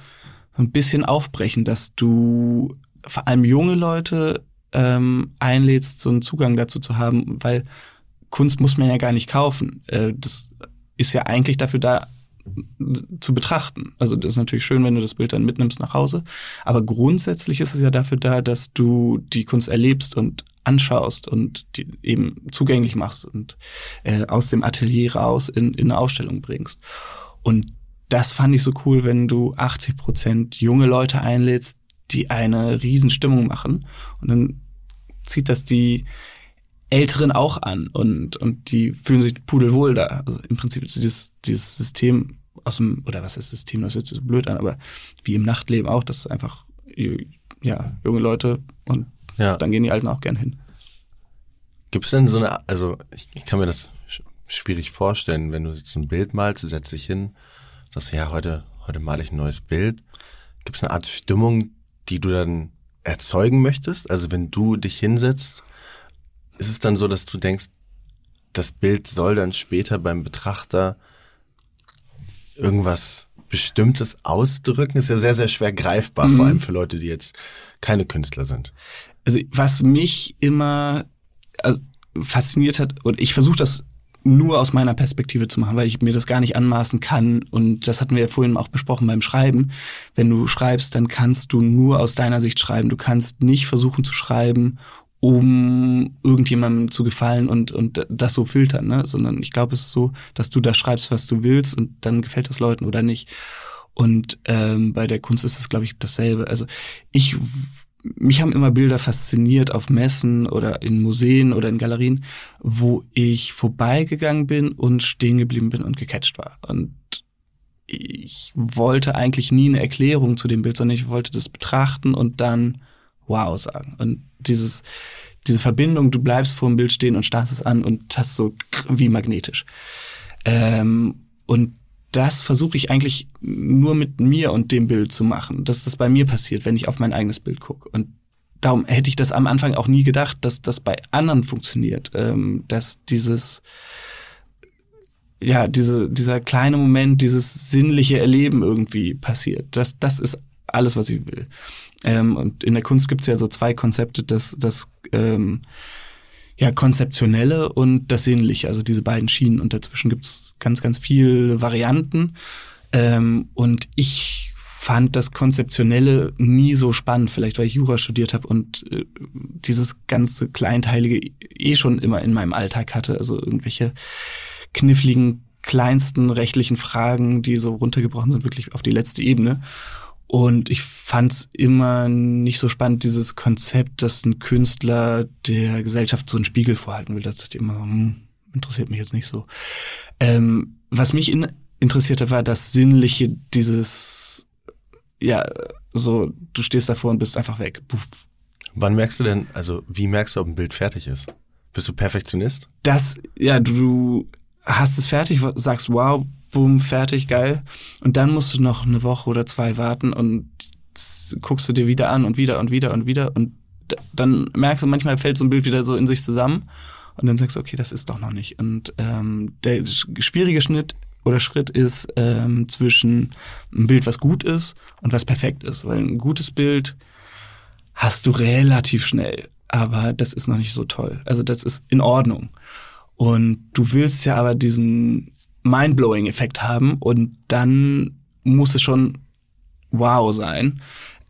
so ein bisschen aufbrechen, dass du vor allem junge Leute ähm, einlädst, so einen Zugang dazu zu haben, weil Kunst muss man ja gar nicht kaufen. Äh, das ist ja eigentlich dafür da, zu betrachten. Also das ist natürlich schön, wenn du das Bild dann mitnimmst nach Hause, aber grundsätzlich ist es ja dafür da, dass du die Kunst erlebst und anschaust und die eben zugänglich machst und äh, aus dem Atelier raus in, in eine Ausstellung bringst. Und das fand ich so cool, wenn du 80 Prozent junge Leute einlädst, die eine Riesenstimmung machen und dann zieht das die Älteren auch an und, und die fühlen sich pudelwohl da. Also im Prinzip ist dieses, dieses System aus dem, oder was ist System, das hört sich so blöd an, aber wie im Nachtleben auch, dass einfach ja, junge Leute und ja. dann gehen die Alten auch gern hin.
Gibt es denn so eine, also ich, ich kann mir das schwierig vorstellen, wenn du jetzt ein Bild malst, setzt dich hin, sagst, ja, heute, heute male ich ein neues Bild. Gibt es eine Art Stimmung, die du dann erzeugen möchtest? Also wenn du dich hinsetzt ist es dann so, dass du denkst, das Bild soll dann später beim Betrachter irgendwas Bestimmtes ausdrücken? Ist ja sehr, sehr schwer greifbar, mhm. vor allem für Leute, die jetzt keine Künstler sind.
Also was mich immer also, fasziniert hat, und ich versuche das nur aus meiner Perspektive zu machen, weil ich mir das gar nicht anmaßen kann. Und das hatten wir ja vorhin auch besprochen beim Schreiben. Wenn du schreibst, dann kannst du nur aus deiner Sicht schreiben. Du kannst nicht versuchen zu schreiben, um irgendjemandem zu gefallen und, und das so filtern, ne? sondern ich glaube, es ist so, dass du da schreibst, was du willst und dann gefällt es Leuten oder nicht. Und ähm, bei der Kunst ist es, glaube ich, dasselbe. Also ich, mich haben immer Bilder fasziniert auf Messen oder in Museen oder in Galerien, wo ich vorbeigegangen bin und stehen geblieben bin und gecatcht war. Und ich wollte eigentlich nie eine Erklärung zu dem Bild, sondern ich wollte das betrachten und dann wow sagen. Und dieses, diese Verbindung, du bleibst vor dem Bild stehen und starrst es an und hast so wie magnetisch. Ähm, und das versuche ich eigentlich nur mit mir und dem Bild zu machen, dass das bei mir passiert, wenn ich auf mein eigenes Bild gucke. Und darum hätte ich das am Anfang auch nie gedacht, dass das bei anderen funktioniert, ähm, dass dieses ja, diese, dieser kleine Moment, dieses sinnliche Erleben irgendwie passiert. Das, das ist alles, was ich will. Ähm, und in der Kunst gibt es ja so zwei Konzepte, das, das ähm, ja, konzeptionelle und das sinnliche, also diese beiden Schienen. Und dazwischen gibt es ganz, ganz viele Varianten. Ähm, und ich fand das Konzeptionelle nie so spannend, vielleicht weil ich Jura studiert habe und äh, dieses ganze Kleinteilige eh schon immer in meinem Alltag hatte. Also irgendwelche kniffligen, kleinsten rechtlichen Fragen, die so runtergebrochen sind, wirklich auf die letzte Ebene. Und ich fand es immer nicht so spannend, dieses Konzept, dass ein Künstler der Gesellschaft so einen Spiegel vorhalten will. Das ist immer, hm, interessiert mich jetzt nicht so. Ähm, was mich in, interessierte, war das Sinnliche, dieses, ja, so, du stehst davor und bist einfach weg. Puff.
Wann merkst du denn, also wie merkst du, ob ein Bild fertig ist? Bist du Perfektionist?
Das, ja, du hast es fertig, sagst, wow, boom, fertig, geil. Und dann musst du noch eine Woche oder zwei warten und guckst du dir wieder an und wieder und wieder und wieder und dann merkst du, manchmal fällt so ein Bild wieder so in sich zusammen und dann sagst du, okay, das ist doch noch nicht. Und ähm, der schwierige Schnitt oder Schritt ist ähm, zwischen ein Bild, was gut ist und was perfekt ist. Weil ein gutes Bild hast du relativ schnell, aber das ist noch nicht so toll. Also das ist in Ordnung. Und du willst ja aber diesen Mindblowing-Effekt haben und dann muss es schon wow sein.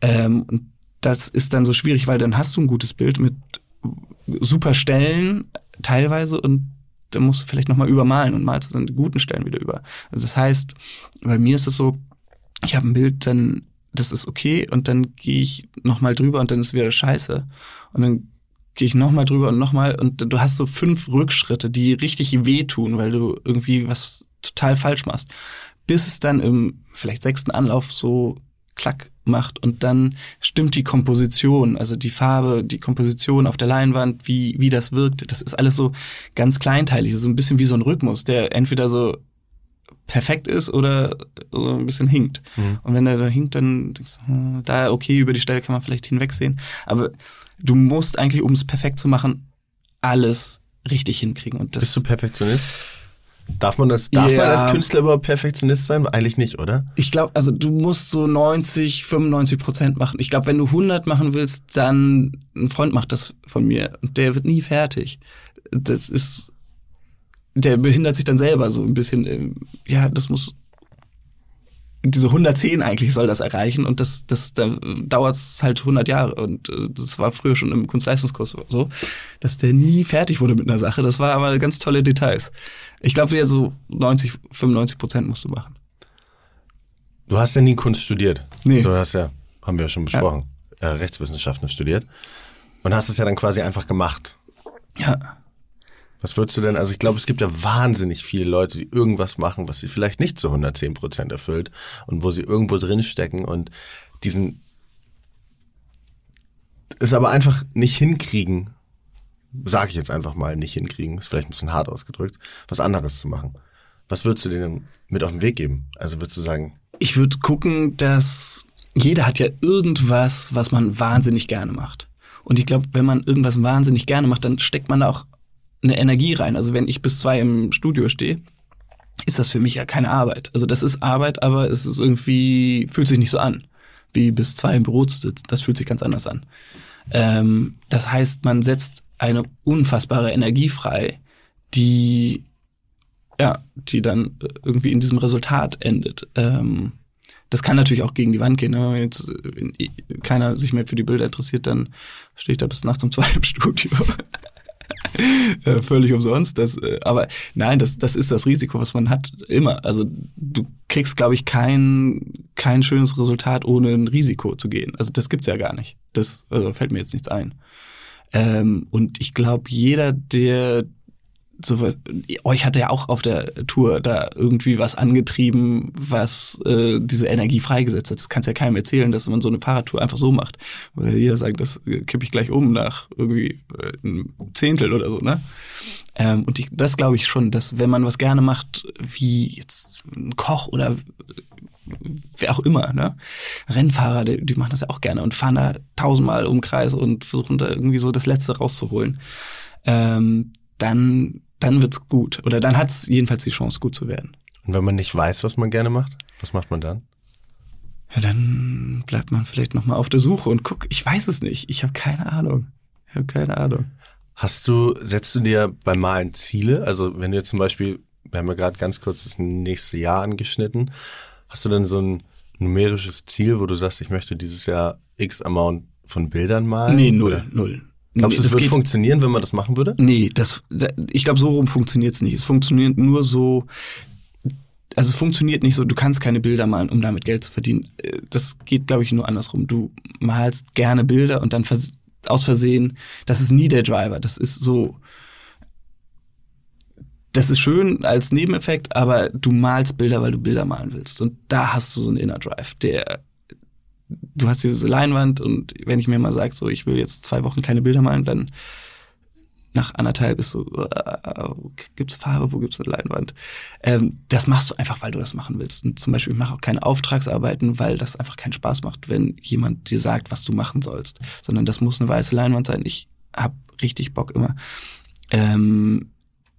Ähm, und das ist dann so schwierig, weil dann hast du ein gutes Bild mit super Stellen teilweise und dann musst du vielleicht nochmal übermalen und malst dann die guten Stellen wieder über. Also das heißt, bei mir ist es so, ich habe ein Bild, dann das ist okay und dann gehe ich nochmal drüber und dann ist wieder scheiße. Und dann gehe ich nochmal drüber und nochmal und du hast so fünf Rückschritte, die richtig wehtun, weil du irgendwie was total falsch machst. Bis es dann im vielleicht sechsten Anlauf so klack macht und dann stimmt die Komposition, also die Farbe, die Komposition auf der Leinwand, wie, wie das wirkt, das ist alles so ganz kleinteilig, so ein bisschen wie so ein Rhythmus, der entweder so perfekt ist oder so ein bisschen hinkt. Mhm. Und wenn er da hinkt, dann denkst du, hm, da okay, über die Stelle kann man vielleicht hinwegsehen. Aber du musst eigentlich, um es perfekt zu machen, alles richtig hinkriegen. Und
das, Bist du Perfektionist? Darf man das, darf
Ja.
man als Künstler überhaupt Perfektionist sein? Eigentlich nicht, oder?
Ich glaube, also du musst so 90, 95 Prozent machen. Ich glaube, wenn du 100 machen willst, dann ein Freund macht das von mir und der wird nie fertig. Das ist, der behindert sich dann selber so ein bisschen. ähm, Ja, das muss diese 110 eigentlich soll das erreichen und das, das, da dauert es halt 100 Jahre und äh, das war früher schon im Kunstleistungskurs so, dass der nie fertig wurde mit einer Sache. Das war aber ganz tolle Details. Ich glaube, ja, so 90, 95 Prozent musst du machen.
Du hast ja nie Kunst studiert.
Nee.
Du hast ja, haben wir ja schon besprochen, äh, Rechtswissenschaften studiert. Und hast es ja dann quasi einfach gemacht.
Ja.
Was würdest du denn, also ich glaube, es gibt ja wahnsinnig viele Leute, die irgendwas machen, was sie vielleicht nicht zu 110 Prozent erfüllt und wo sie irgendwo drin stecken und diesen, es aber einfach nicht hinkriegen, sage ich jetzt einfach mal, nicht hinkriegen, ist vielleicht ein bisschen hart ausgedrückt, was anderes zu machen. Was würdest du denen mit auf den Weg geben? Also würdest du sagen,
Ich würde gucken, dass jeder hat ja irgendwas, was man wahnsinnig gerne macht. Und ich glaube, wenn man irgendwas wahnsinnig gerne macht, dann steckt man da auch eine Energie rein. Also wenn ich bis zwei im Studio stehe, ist das für mich ja keine Arbeit. Also das ist Arbeit, aber es ist irgendwie, fühlt sich nicht so an, wie bis zwei im Büro zu sitzen. Das fühlt sich ganz anders an. Ähm, das heißt, man setzt eine unfassbare Energie frei, die ja, die dann äh, irgendwie in diesem Resultat endet. Ähm, das kann natürlich auch gegen die Wand gehen. Ne? Wenn jetzt wenn keiner sich mehr für die Bilder interessiert, dann stehe ich da bis nachts um zwei im Studio. äh, völlig umsonst. Das, äh, aber nein, das, das ist das Risiko, was man hat, immer. Also du kriegst, glaube ich, kein, kein schönes Resultat, ohne ein Risiko zu gehen. Also das gibt's ja gar nicht. Das also fällt mir jetzt nichts ein. Ähm, und ich glaube, jeder, der so, euch hat ja auch auf der Tour da irgendwie was angetrieben, was äh, diese Energie freigesetzt hat. Das kannst ja keinem erzählen, dass man so eine Fahrradtour einfach so macht. Weil jeder sagt, das äh, kippe ich gleich um nach irgendwie äh, einem Zehntel oder so, ne? Ähm, und ich, das glaube ich schon, dass wenn man was gerne macht, wie jetzt ein Koch oder wer auch immer, ne? Rennfahrer, die, die machen das ja auch gerne und fahren da tausendmal um Kreis und versuchen da irgendwie so das Letzte rauszuholen. Ähm, dann, dann wird's gut. Oder dann hat's jedenfalls die Chance, gut zu werden.
und wenn man nicht weiß, was man gerne macht, was macht man dann?
Ja, dann bleibt man vielleicht noch mal auf der Suche und guck, ich weiß es nicht. Ich habe keine Ahnung. Ich habe keine Ahnung.
Hast du, setzt du dir beim Malen Ziele? Also wenn du jetzt zum Beispiel, wir haben ja gerade ganz kurz das nächste Jahr angeschnitten, hast du dann so ein numerisches Ziel, wo du sagst, ich möchte dieses Jahr X Amount von Bildern malen?
Nee, null,
Oder
null.
Glaubst du, es
das
würde funktionieren, wenn man das machen würde?
Nee, das, da- ich glaube, so rum funktioniert's nicht. Es funktioniert nur so, also es funktioniert nicht so, du kannst keine Bilder malen, um damit Geld zu verdienen. Äh, Das geht, glaube ich, nur andersrum. Du malst gerne Bilder und dann vers aus Versehen, das ist nie der Driver. Das ist so, das ist schön als Nebeneffekt, aber du malst Bilder, weil du Bilder malen willst. Und da hast du so einen Inner Drive, der du hast diese Leinwand und wenn ich mir mal sage, so ich will jetzt zwei Wochen keine Bilder malen, dann nach anderthalb ist so, äh, gibt's Farbe, wo gibt's eine Leinwand? Ähm, das machst du einfach, weil du das machen willst. Und zum Beispiel, ich mache auch keine Auftragsarbeiten, weil das einfach keinen Spaß macht, wenn jemand dir sagt, was du machen sollst. Sondern das muss eine weiße Leinwand sein. Ich hab richtig Bock immer. Ähm,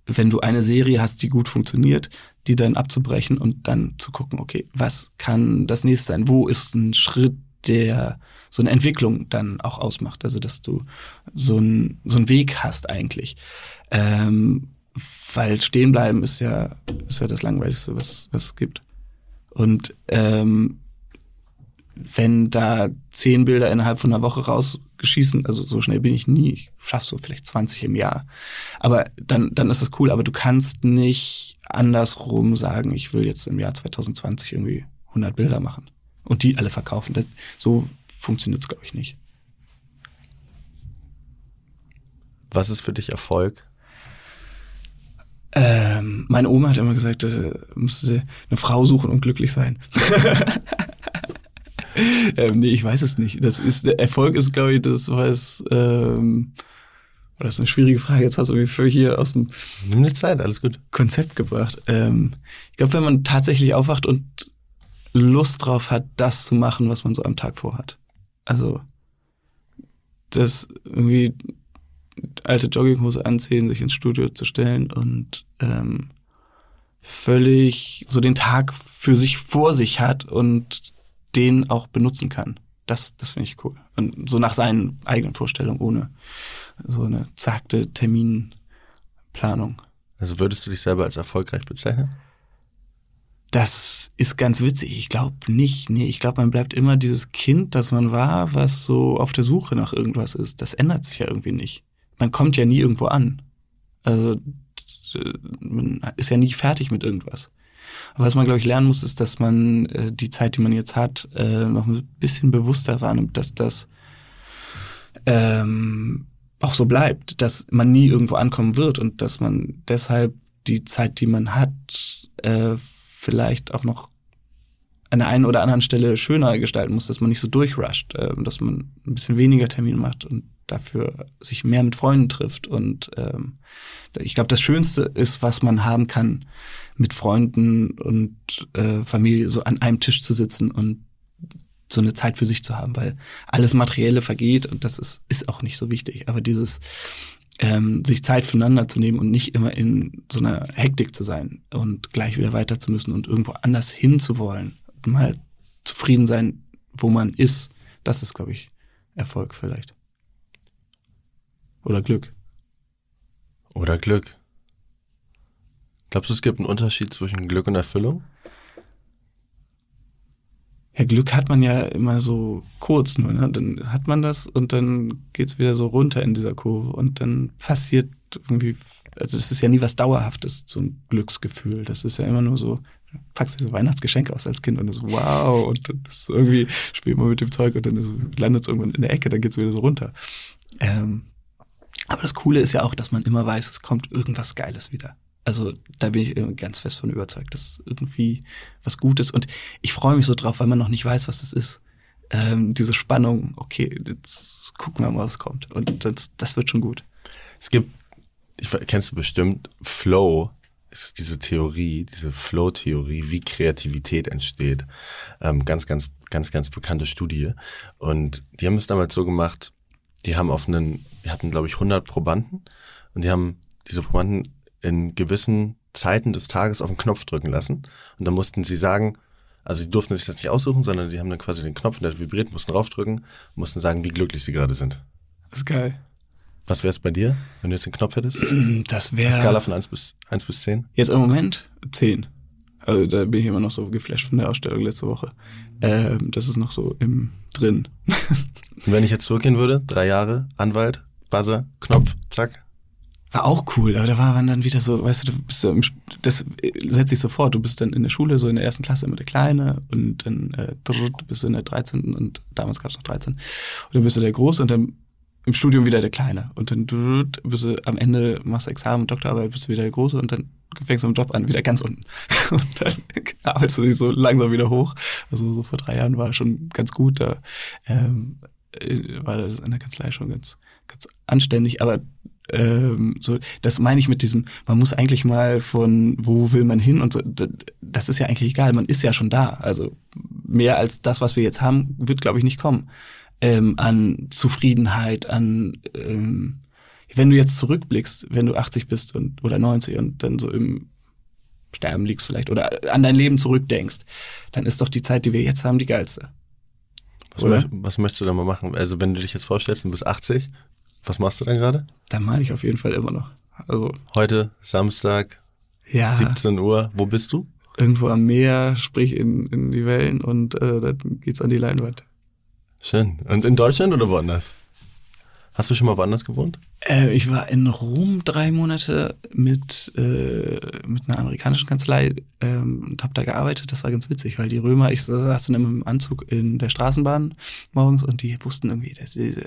wenn du eine Serie hast, die gut funktioniert, die dann abzubrechen und dann zu gucken, okay, was kann das nächste sein? Wo ist ein Schritt, der so eine Entwicklung dann auch ausmacht? Also, dass du so einen so einen Weg hast eigentlich. Ähm, weil stehen bleiben ist ja, ist ja das Langweiligste, was, was es gibt. Und ähm, wenn da zehn Bilder innerhalb von einer Woche rausgeschießen, also so schnell bin ich nie, ich schaff so vielleicht 20 im Jahr. Aber dann, dann ist das cool, aber du kannst nicht andersrum sagen, ich will jetzt im Jahr 2020 irgendwie 100 Bilder machen und die alle verkaufen. Das, so funktioniert es, glaube ich, nicht.
Was ist für dich Erfolg?
Ähm, meine Oma hat immer gesagt, äh, musste eine Frau suchen und glücklich sein. ähm, nee, ich weiß es nicht. Das ist der Erfolg ist, glaube ich, das was. Ähm, das ist eine schwierige Frage. Jetzt hast du mich für hier aus dem
Nimm dir Zeit, alles gut.
Konzept gebracht. Ähm, ich glaube, wenn man tatsächlich aufwacht und Lust drauf hat, das zu machen, was man so am Tag vorhat. Also das irgendwie alte Jogginghose anziehen, sich ins Studio zu stellen und ähm, völlig so den Tag für sich vor sich hat und den auch benutzen kann. Das, das finde ich cool. Und so nach seinen eigenen Vorstellungen, ohne so eine zagte Terminplanung.
Also würdest du dich selber als erfolgreich bezeichnen?
Das ist ganz witzig. Ich glaube nicht. Nee, ich glaube, man bleibt immer dieses Kind, das man war, was so auf der Suche nach irgendwas ist. Das ändert sich ja irgendwie nicht. Man kommt ja nie irgendwo an. Also man ist ja nie fertig mit irgendwas. Was man, glaube ich, lernen muss, ist, dass man äh, die Zeit, die man jetzt hat, äh, noch ein bisschen bewusster wahrnimmt, dass das ähm, auch so bleibt, dass man nie irgendwo ankommen wird und dass man deshalb die Zeit, die man hat, äh, vielleicht auch noch an der einen oder anderen Stelle schöner gestalten muss, dass man nicht so durchrusht, äh, dass man ein bisschen weniger Termin macht und dafür sich mehr mit Freunden trifft. Und ähm, ich glaube, das Schönste ist, was man haben kann, mit Freunden und äh, Familie so an einem Tisch zu sitzen und so eine Zeit für sich zu haben, weil alles Materielle vergeht und das ist, ist auch nicht so wichtig. Aber dieses ähm, sich Zeit füreinander zu nehmen und nicht immer in so einer Hektik zu sein und gleich wieder weiter zu müssen und irgendwo anders hinzuwollen, mal zufrieden sein, wo man ist, das ist, glaube ich, Erfolg vielleicht. Oder Glück.
Oder Glück. Glaubst du, es gibt einen Unterschied zwischen Glück und Erfüllung?
Ja, Glück hat man ja immer so kurz nur, ne? Dann hat man das und dann geht's wieder so runter in dieser Kurve und dann passiert irgendwie, also das ist ja nie was Dauerhaftes, so ein Glücksgefühl. Das ist ja immer nur so, packst dir so Weihnachtsgeschenke aus als Kind und ist wow und dann ist irgendwie spielt man mit dem Zeug und dann landet es irgendwann in der Ecke, dann geht's wieder so runter. Ähm, aber das Coole ist ja auch, dass man immer weiß, es kommt irgendwas Geiles wieder. Also da bin ich ganz fest von überzeugt, dass irgendwie was Gutes und ich freue mich so drauf, weil man noch nicht weiß, was das ist. Ähm, diese Spannung, okay, jetzt gucken wir mal, was kommt. Und das, das wird schon gut.
Es gibt, ich, kennst du bestimmt, Flow ist diese Theorie, diese Flow-Theorie, wie Kreativität entsteht. Ähm, ganz, ganz, ganz, ganz bekannte Studie. Und die haben es damals so gemacht, die haben auf einen, die hatten, glaube ich, 100 Probanden und die haben diese Probanden in gewissen Zeiten des Tages auf den Knopf drücken lassen. Und dann mussten sie sagen, also sie durften sich das nicht aussuchen, sondern sie haben dann quasi den Knopf, der vibriert, mussten draufdrücken, mussten sagen, wie glücklich sie gerade sind.
Das ist geil.
Was wäre es bei dir, wenn du jetzt den Knopf hättest?
Das wäre.
Skala von 1 bis, 1 bis 10?
Jetzt im Moment 10. Also da bin ich immer noch so geflasht von der Ausstellung letzte Woche. Ähm, das ist noch so im drin.
Und wenn ich jetzt zurückgehen würde, drei Jahre, Anwalt, Buzzer, Knopf, zack,
war auch cool, aber da war man dann wieder so, weißt du, du bist im, das setzt sich sofort, du bist dann in der Schule, so in der ersten Klasse immer der Kleine und dann äh, bist du in der 13. und damals gab es noch 13. Und dann bist du der Große und dann im Studium wieder der Kleine. Und dann bist du am Ende, machst du Examen, Doktorarbeit, bist du wieder der Große und dann fängst du im Job an, wieder ganz unten. Und dann arbeitest du dich so langsam wieder hoch. Also so vor drei Jahren war schon ganz gut, da ähm, äh, war das in der Kanzlei schon ganz, ganz anständig, aber ähm, so, das meine ich mit diesem, man muss eigentlich mal von wo will man hin und so, das ist ja eigentlich egal, man ist ja schon da. Also mehr als das, was wir jetzt haben, wird, glaube ich, nicht kommen. Ähm, an Zufriedenheit, an ähm, wenn du jetzt zurückblickst, wenn du 80 bist und oder 90 und dann so im Sterben liegst vielleicht oder an dein Leben zurückdenkst, dann ist doch die Zeit, die wir jetzt haben, die geilste.
Was, möcht, was möchtest du da mal machen? Also wenn du dich jetzt vorstellst, du bist 80, was machst du dann gerade?
Da meine ich auf jeden Fall immer noch. Also
heute Samstag, ja, 17 Uhr. Wo bist du?
Irgendwo am Meer, sprich in, in die Wellen und äh, dann geht's an die Leinwand.
Schön. Und in Deutschland oder woanders? Hast du schon mal woanders gewohnt?
Äh, ich war in Rom drei Monate mit, äh, mit einer amerikanischen Kanzlei ähm, und habe da gearbeitet. Das war ganz witzig, weil die Römer, ich saß dann immer im Anzug in der Straßenbahn morgens und die wussten irgendwie,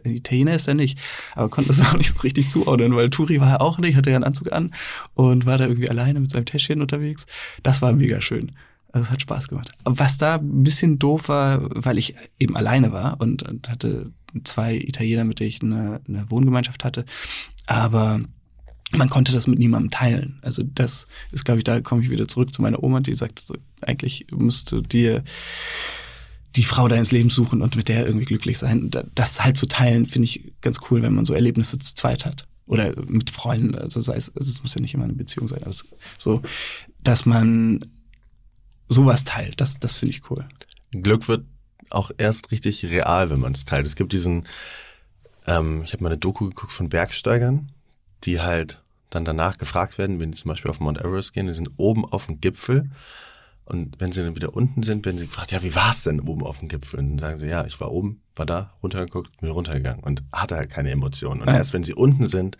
ein Italiener ist er nicht, aber konnten das auch nicht so richtig zuordnen, weil Turi war er auch nicht, hatte ja einen Anzug an und war da irgendwie alleine mit seinem Täschchen unterwegs. Das war mega schön. Also es hat Spaß gemacht. Was da ein bisschen doof war, weil ich eben alleine war und, und hatte zwei Italiener, mit denen ich eine, eine Wohngemeinschaft hatte. Aber man konnte das mit niemandem teilen. Also das ist, glaube ich, da komme ich wieder zurück zu meiner Oma, die sagt, so, eigentlich musst du dir die Frau deines Lebens suchen und mit der irgendwie glücklich sein. Das halt zu teilen, finde ich ganz cool, wenn man so Erlebnisse zu zweit hat. Oder mit Freunden, also sei es, also es muss ja nicht immer eine Beziehung sein, aber es, so, dass man sowas teilt. Das, das finde ich cool.
Glück wird auch erst richtig real, wenn man es teilt. Es gibt diesen, ähm, ich habe mal eine Doku geguckt von Bergsteigern, die halt dann danach gefragt werden, wenn die zum Beispiel auf Mount Everest gehen, die sind oben auf dem Gipfel und wenn sie dann wieder unten sind, werden sie gefragt, ja, wie war es denn oben auf dem Gipfel? Und dann sagen sie, ja, ich war oben, war da, runtergeguckt, bin runtergegangen und hatte halt keine Emotionen. Und ja. erst wenn sie unten sind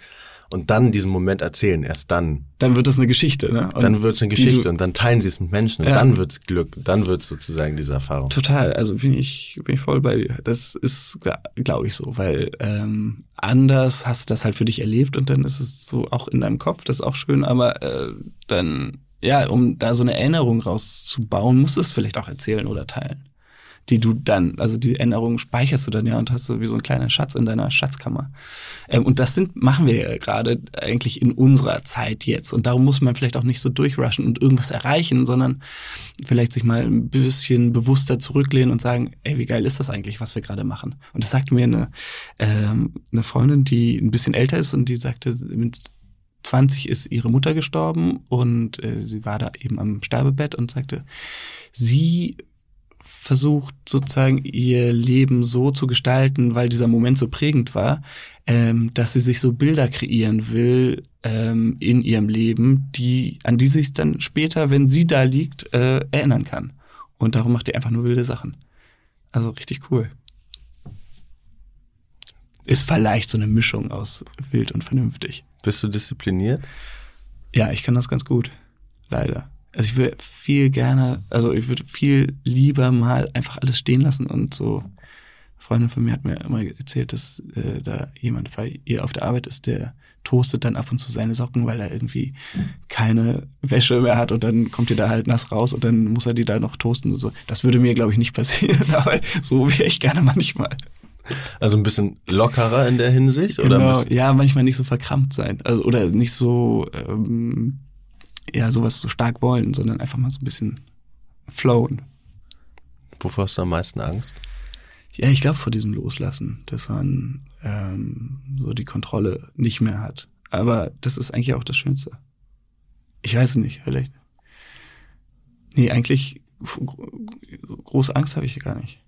und dann diesen Moment erzählen, erst dann.
Dann wird es eine Geschichte, ne?
Und dann wird es eine Geschichte und dann teilen sie es mit Menschen und ja. dann wird's Glück, dann wird's sozusagen diese Erfahrung.
Total, also bin ich, bin ich voll bei dir. Das ist, glaube ich, so, weil ähm, anders hast du das halt für dich erlebt und dann ist es so auch in deinem Kopf, das ist auch schön, aber äh, dann ja, um da so eine Erinnerung rauszubauen, musst du es vielleicht auch erzählen oder teilen. Die du dann, also die Erinnerung speicherst du dann ja und hast so wie so einen kleinen Schatz in deiner Schatzkammer. Ähm, und das sind, machen wir ja gerade eigentlich in unserer Zeit jetzt. Und darum muss man vielleicht auch nicht so durchrushen und irgendwas erreichen, sondern vielleicht sich mal ein bisschen bewusster zurücklehnen und sagen, ey, wie geil ist das eigentlich, was wir gerade machen? Und das sagte mir eine, ähm, eine Freundin, die ein bisschen älter ist und die sagte, mit 20 ist ihre Mutter gestorben und äh, sie war da eben am Sterbebett und sagte, sie versucht sozusagen ihr Leben so zu gestalten, weil dieser Moment so prägend war, ähm, dass sie sich so Bilder kreieren will ähm, in ihrem Leben, die an die sich dann später, wenn sie da liegt, äh, erinnern kann. Und darum macht ihr einfach nur wilde Sachen. Also richtig cool. Ist vielleicht so eine Mischung aus wild und vernünftig.
Bist du diszipliniert?
Ja, ich kann das ganz gut. Leider. Also ich würde viel gerne, also ich würde viel lieber mal einfach alles stehen lassen und so. Eine Freundin von mir hat mir immer erzählt, dass äh, da jemand bei ihr auf der Arbeit ist, der toastet dann ab und zu seine Socken, weil er irgendwie keine Wäsche mehr hat und dann kommt die da halt nass raus und dann muss er die da noch toasten und so. Das würde mir, glaube ich, nicht passieren, aber so wäre ich gerne manchmal.
Also ein bisschen lockerer in der Hinsicht?
Genau, oder ja, manchmal nicht so verkrampft sein. Also, oder nicht so, ähm, ja, sowas so stark wollen, sondern einfach mal so ein bisschen flowen.
Wovor hast du am meisten Angst?
Ja, ich glaube vor diesem Loslassen, dass man ähm, so die Kontrolle nicht mehr hat. Aber das ist eigentlich auch das Schönste. Ich weiß es nicht, vielleicht. Nee, eigentlich große Angst habe ich gar nicht.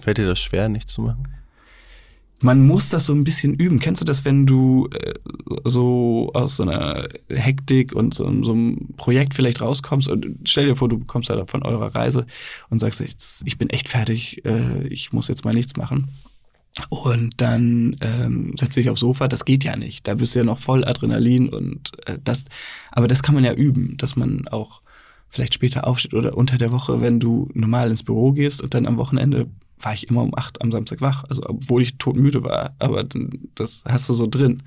Fällt dir das schwer, nichts zu machen?
Man muss das so ein bisschen üben. Kennst du das, wenn du äh, so aus so einer Hektik und so, so, einem Projekt vielleicht rauskommst und stell dir vor, du kommst da von eurer Reise und sagst, jetzt, ich bin echt fertig, äh, ich muss jetzt mal nichts machen. Und dann ähm, setzt dich aufs Sofa, das geht ja nicht. Da bist du ja noch voll Adrenalin und äh, das, aber das kann man ja üben, dass man auch vielleicht später aufsteht oder unter der Woche, wenn du normal ins Büro gehst und dann am Wochenende war ich immer um acht am Samstag wach, also obwohl ich todmüde war, aber das hast du so drin.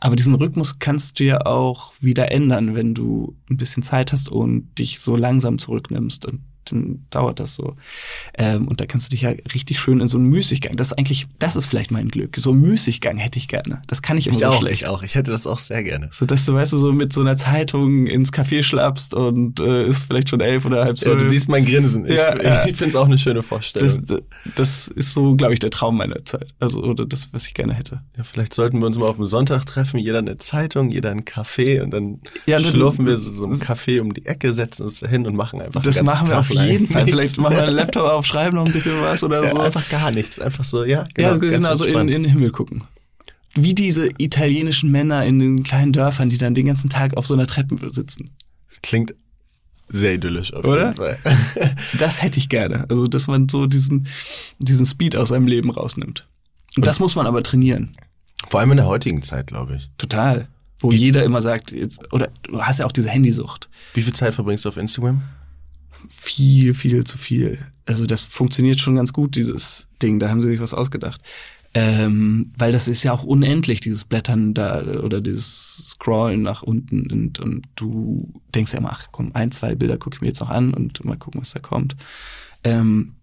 Aber diesen Rhythmus kannst du ja auch wieder ändern, wenn du ein bisschen Zeit hast und dich so langsam zurücknimmst und dann dauert das so. Ähm, und da kannst du dich ja richtig schön in so einen Müßiggang. Das ist eigentlich, das ist vielleicht mein Glück. So einen Müßiggang hätte ich gerne. Das kann ich immer
ich
so
auch,
schlecht.
Ich auch. Ich hätte das auch sehr gerne.
So dass du weißt du so mit so einer Zeitung ins Café schlappst und äh, ist vielleicht schon elf oder halb zwölf.
Ja, du siehst mein Grinsen. Ich, ja, ja. ich finde es auch eine schöne Vorstellung.
Das, das ist so, glaube ich, der Traum meiner Zeit. Also oder das, was ich gerne hätte.
Ja, vielleicht sollten wir uns mal auf dem Sonntag treffen. Jeder eine Zeitung, jeder ein Café und dann ja, schlurfen wir so, so ein Café um die Ecke, setzen uns da hin und machen einfach.
Das machen wir auf jeden Fall. Vielleicht machen wir einen Laptop auf, schreiben noch ein bisschen was oder so.
einfach gar nichts, einfach so, ja.
Genau, ja, genau, so in, in den Himmel gucken. Wie diese italienischen Männer in den kleinen Dörfern, die dann den ganzen Tag auf so einer Treppe sitzen.
Klingt sehr idyllisch auf
Oder?
jeden Fall.
das hätte ich gerne. Also, dass man so diesen, diesen Speed aus seinem Leben rausnimmt. Und, Und das muss man aber trainieren.
Vor allem in der heutigen Zeit, glaube ich.
Total. Wo Wie? jeder immer sagt, jetzt, oder du hast ja auch diese Handysucht.
Wie viel Zeit verbringst du auf Instagram?
Viel, viel zu viel. Also das funktioniert schon ganz gut, dieses Ding. Da haben sie sich was ausgedacht. Ähm, weil das ist ja auch unendlich, dieses Blättern da oder dieses Scrollen nach unten und, und du denkst ja immer, ach komm, ein, zwei Bilder gucke ich mir jetzt noch an und mal gucken, was da kommt. Ähm,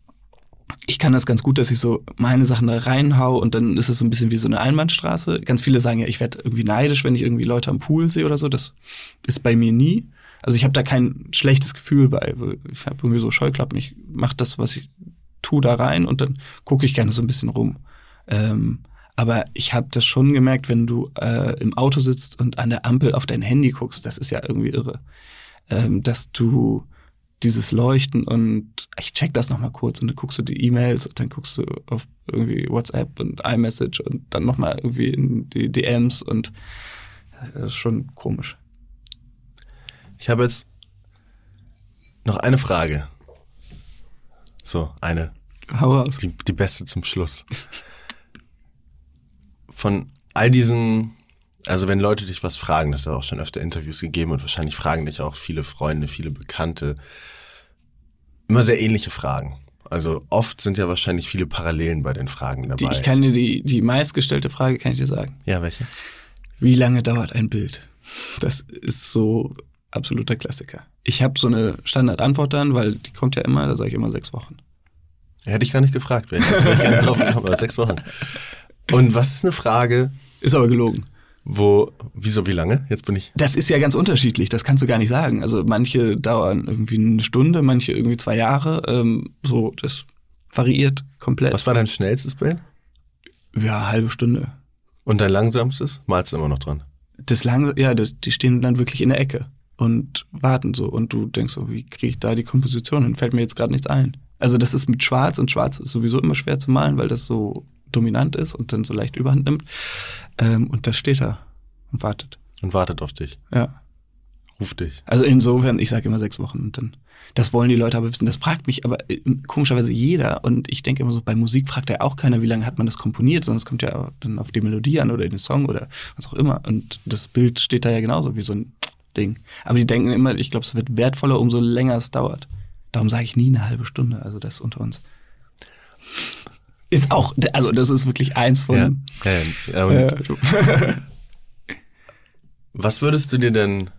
ich kann das ganz gut, dass ich so meine Sachen da reinhau und dann ist es so ein bisschen wie so eine Einbahnstraße. Ganz viele sagen ja, ich werde irgendwie neidisch, wenn ich irgendwie Leute am Pool sehe oder so. Das ist bei mir nie. Also ich habe da kein schlechtes Gefühl bei. Ich habe irgendwie so Scheuklappen. Ich mache das, was ich tue, da rein und dann gucke ich gerne so ein bisschen rum. Ähm, aber ich habe das schon gemerkt, wenn du äh, im Auto sitzt und an der Ampel auf dein Handy guckst, das ist ja irgendwie irre. ähm, dass du dieses Leuchten und ich check das nochmal kurz und dann guckst du die E-Mails und dann guckst du auf irgendwie WhatsApp und iMessage und dann nochmal irgendwie in die DMs und das ist schon komisch.
Ich habe jetzt noch eine Frage. So, eine.
Hau raus.
Die, die beste zum Schluss. Von all diesen, also wenn Leute dich was fragen, das hat auch schon öfter Interviews gegeben und wahrscheinlich fragen dich auch viele Freunde, viele Bekannte, immer sehr ähnliche Fragen. Also oft sind ja wahrscheinlich viele Parallelen bei den Fragen dabei.
Die, ich kann dir die, die meistgestellte Frage, kann ich dir sagen.
ja, welche?
Wie lange dauert ein Bild? Das ist so absoluter Klassiker. Ich habe so eine Standardantwort dann, weil die kommt ja immer, da sage ich immer sechs Wochen.
Hätte ich gar nicht gefragt, wäre ich gerne drauf gekommen, aber sechs Wochen. Und was ist eine Frage,
Ist aber gelogen.
wo, wieso, wie lange? Jetzt bin ich,
Das ist ja ganz unterschiedlich, das kannst du gar nicht sagen. Also manche dauern irgendwie eine Stunde, manche irgendwie zwei Jahre. Ähm, so, das variiert komplett.
was war dein schnellstes Bild?
Ja, halbe Stunde.
Und dein langsamstes? Malst du immer noch dran?
Das lange, ja, das, die stehen dann wirklich in der Ecke und warten so. Und du denkst so, wie kriege ich da die Komposition hin? Fällt mir jetzt gerade nichts ein. Also das ist mit Schwarz und Schwarz ist sowieso immer schwer zu malen, weil das so dominant ist und dann so leicht Überhand nimmt. Ähm, und das steht da und wartet.
Und wartet auf dich.
Ja.
Ruft dich.
Also insofern, ich sage immer sechs Wochen und dann. Das wollen die Leute aber wissen. Das fragt mich aber äh, komischerweise jeder. Und ich denke immer so, bei Musik fragt ja auch keiner, wie lange hat man das komponiert, sondern es kommt ja dann auf die Melodie an oder in den Song oder was auch immer. Und das Bild steht da ja genauso wie so ein Ding. Aber die denken immer, ich glaube, es wird wertvoller, umso länger es dauert. Darum sage ich nie eine halbe Stunde. Also das unter uns. Ist auch, also das ist wirklich eins von.
Ja, ja, ja.
Äh,
was würdest du dir denn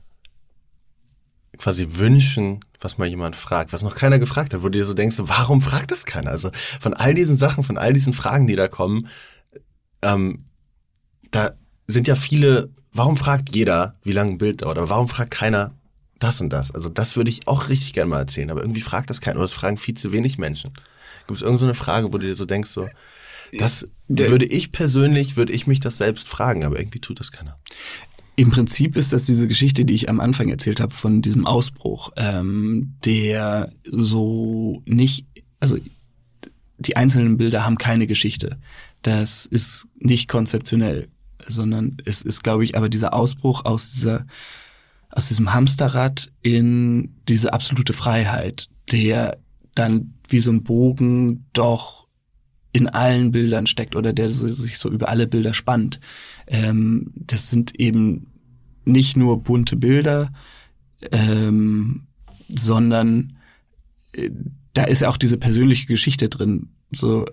quasi wünschen, was mal jemand fragt, was noch keiner gefragt hat, wo du dir so denkst, warum fragt das keiner? Also von all diesen Sachen, von all diesen Fragen, die da kommen, ähm, da sind ja viele, warum fragt jeder, wie lange ein Bild dauert, aber warum fragt keiner das und das? Also das würde ich auch richtig gerne mal erzählen, aber irgendwie fragt das keiner, oder das fragen viel zu wenig Menschen. Gibt es irgendeine so eine Frage, wo du dir so denkst, so, das
Der-
würde ich persönlich, würde ich mich das selbst fragen, aber irgendwie tut das keiner.
Im Prinzip ist das diese Geschichte, die ich am Anfang erzählt habe von diesem Ausbruch, ähm, der so nicht, also die einzelnen Bilder haben keine Geschichte. Das ist nicht konzeptionell, sondern es ist, glaube ich, aber dieser Ausbruch aus dieser, aus diesem Hamsterrad in diese absolute Freiheit, der dann wie so ein Bogen doch in allen Bildern steckt oder der sich so über alle Bilder spannt. Ähm, das sind eben nicht nur bunte Bilder, ähm, sondern äh, da ist ja auch diese persönliche Geschichte drin. So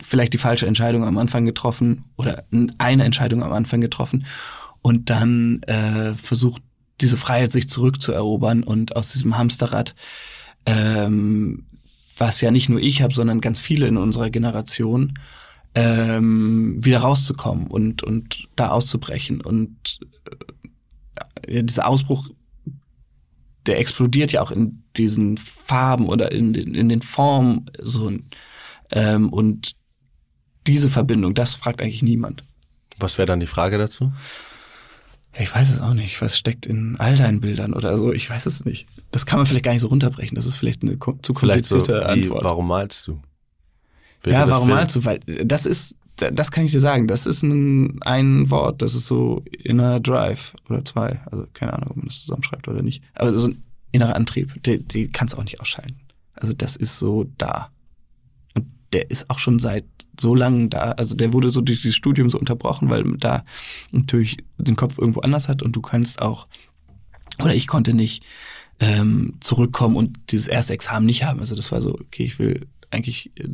vielleicht die falsche Entscheidung am Anfang getroffen oder eine Entscheidung am Anfang getroffen und dann äh, versucht diese Freiheit sich zurückzuerobern und aus diesem Hamsterrad, ähm, was ja nicht nur ich habe, sondern ganz viele in unserer Generation, ähm, wieder rauszukommen und und da auszubrechen und äh, dieser Ausbruch, der explodiert ja auch in diesen Farben oder in den in den Formen so ähm, und diese Verbindung, das fragt eigentlich niemand.
Was wäre dann die Frage dazu?
Ich weiß es auch nicht. Was steckt in all deinen Bildern oder so? Ich weiß es nicht. Das kann man vielleicht gar nicht so runterbrechen. Das ist vielleicht eine zu
so,
komplizierte
wie,
Antwort.
warum malst du? Wer
ja, warum
will.
malst du? Weil das ist, das kann ich dir sagen. Das ist ein, ein Wort. Das ist so inner Drive oder zwei. Also keine Ahnung, ob man das zusammenschreibt oder nicht. Aber so ein innerer Antrieb. Die, die kannst du auch nicht ausschalten. Also das ist so da. Der ist auch schon seit so langem da. Also der wurde so durch dieses Studium so unterbrochen, weil da natürlich den Kopf irgendwo anders hat und du kannst auch, oder ich konnte nicht ähm, zurückkommen und dieses erste Examen nicht haben. Also das war so, okay, ich will eigentlich äh,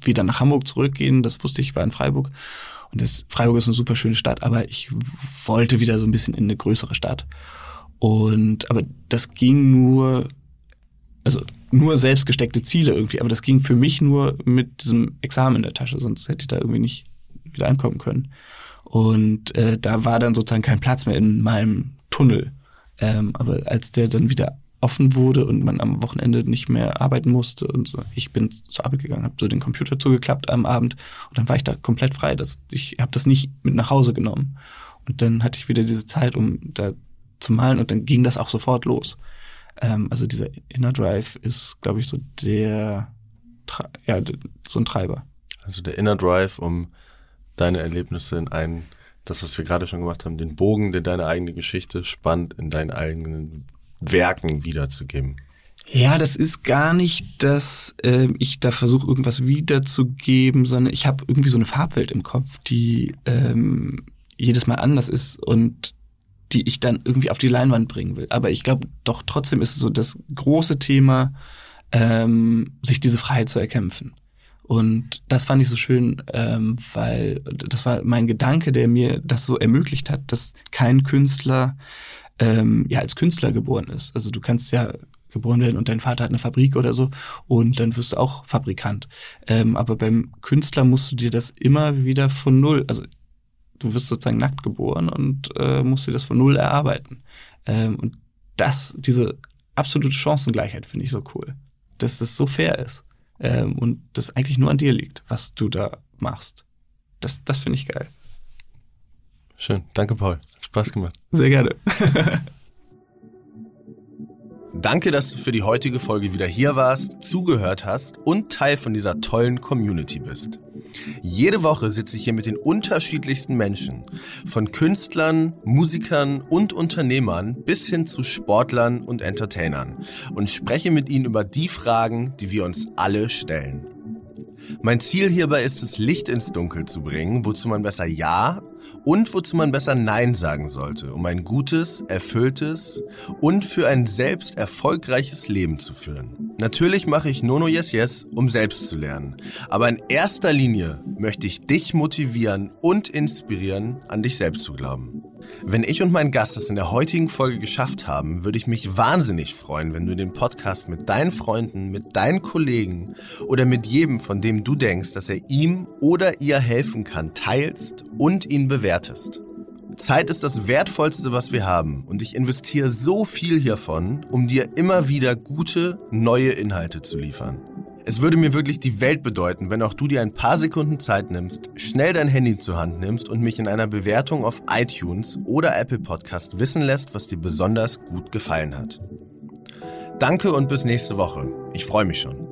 wieder nach Hamburg zurückgehen. Das wusste ich, ich war in Freiburg. Und das Freiburg ist eine super schöne Stadt, aber ich wollte wieder so ein bisschen in eine größere Stadt. Und aber das ging nur, also nur selbst gesteckte Ziele irgendwie, aber das ging für mich nur mit diesem Examen in der Tasche, sonst hätte ich da irgendwie nicht wieder ankommen können. Und äh, da war dann sozusagen kein Platz mehr in meinem Tunnel. Ähm, aber als der dann wieder offen wurde und man am Wochenende nicht mehr arbeiten musste und so, ich bin zur Arbeit gegangen, habe so den Computer zugeklappt am Abend und dann war ich da komplett frei. Das, ich habe das nicht mit nach Hause genommen. Und dann hatte ich wieder diese Zeit, um da zu malen und dann ging das auch sofort los. Ähm, also dieser Inner Drive ist, glaube ich, so der, ja, so ein Treiber.
Also der Inner Drive, um deine Erlebnisse in einen, das, was wir gerade schon gemacht haben, den Bogen, den deine eigene Geschichte spannt, in deinen eigenen Werken wiederzugeben.
Ja, das ist gar nicht, dass äh, ich da versuche, irgendwas wiederzugeben, sondern ich habe irgendwie so eine Farbwelt im Kopf, die ähm, jedes Mal anders ist und die ich dann irgendwie auf die Leinwand bringen will. Aber ich glaube doch trotzdem ist es so das große Thema, ähm, sich diese Freiheit zu erkämpfen. Und das fand ich so schön, ähm, weil das war mein Gedanke, der mir das so ermöglicht hat, dass kein Künstler ähm, ja als Künstler geboren ist. Also du kannst ja geboren werden und dein Vater hat eine Fabrik oder so und dann wirst du auch Fabrikant. Ähm, aber beim Künstler musst du dir das immer wieder von null, also du wirst sozusagen nackt geboren und äh, musst dir das von null erarbeiten. Ähm, und das, diese absolute Chancengleichheit finde ich so cool, dass das so fair ist ähm, und das eigentlich nur an dir liegt, was du da machst. Das, das finde ich geil.
Schön, danke Paul. Spaß gemacht.
Sehr gerne.
Danke, dass du für die heutige Folge wieder hier warst, zugehört hast und Teil von dieser tollen Community bist. Jede Woche sitze ich hier mit den unterschiedlichsten Menschen, von Künstlern, Musikern und Unternehmern bis hin zu Sportlern und Entertainern und spreche mit ihnen über die Fragen, die wir uns alle stellen. Mein Ziel hierbei ist es, Licht ins Dunkel zu bringen, wozu man besser Ja und wozu man besser Nein sagen sollte, um ein gutes, erfülltes und für ein selbst erfolgreiches Leben zu führen. Natürlich mache ich Nono Yes Yes, um selbst zu lernen. Aber in erster Linie möchte ich dich motivieren und inspirieren, an dich selbst zu glauben. Wenn ich und mein Gast es in der heutigen Folge geschafft haben, würde ich mich wahnsinnig freuen, wenn du den Podcast mit deinen Freunden, mit deinen Kollegen oder mit jedem, von dem du denkst, dass er ihm oder ihr helfen kann, teilst und ihn bewertest. Zeit ist das Wertvollste, was wir haben und ich investiere so viel hiervon, um dir immer wieder gute, neue Inhalte zu liefern. Es würde mir wirklich die Welt bedeuten, wenn auch du dir ein paar Sekunden Zeit nimmst, schnell dein Handy zur Hand nimmst und mich in einer Bewertung auf iTunes oder Apple Podcast wissen lässt, was dir besonders gut gefallen hat. Danke und bis nächste Woche. Ich freue mich schon.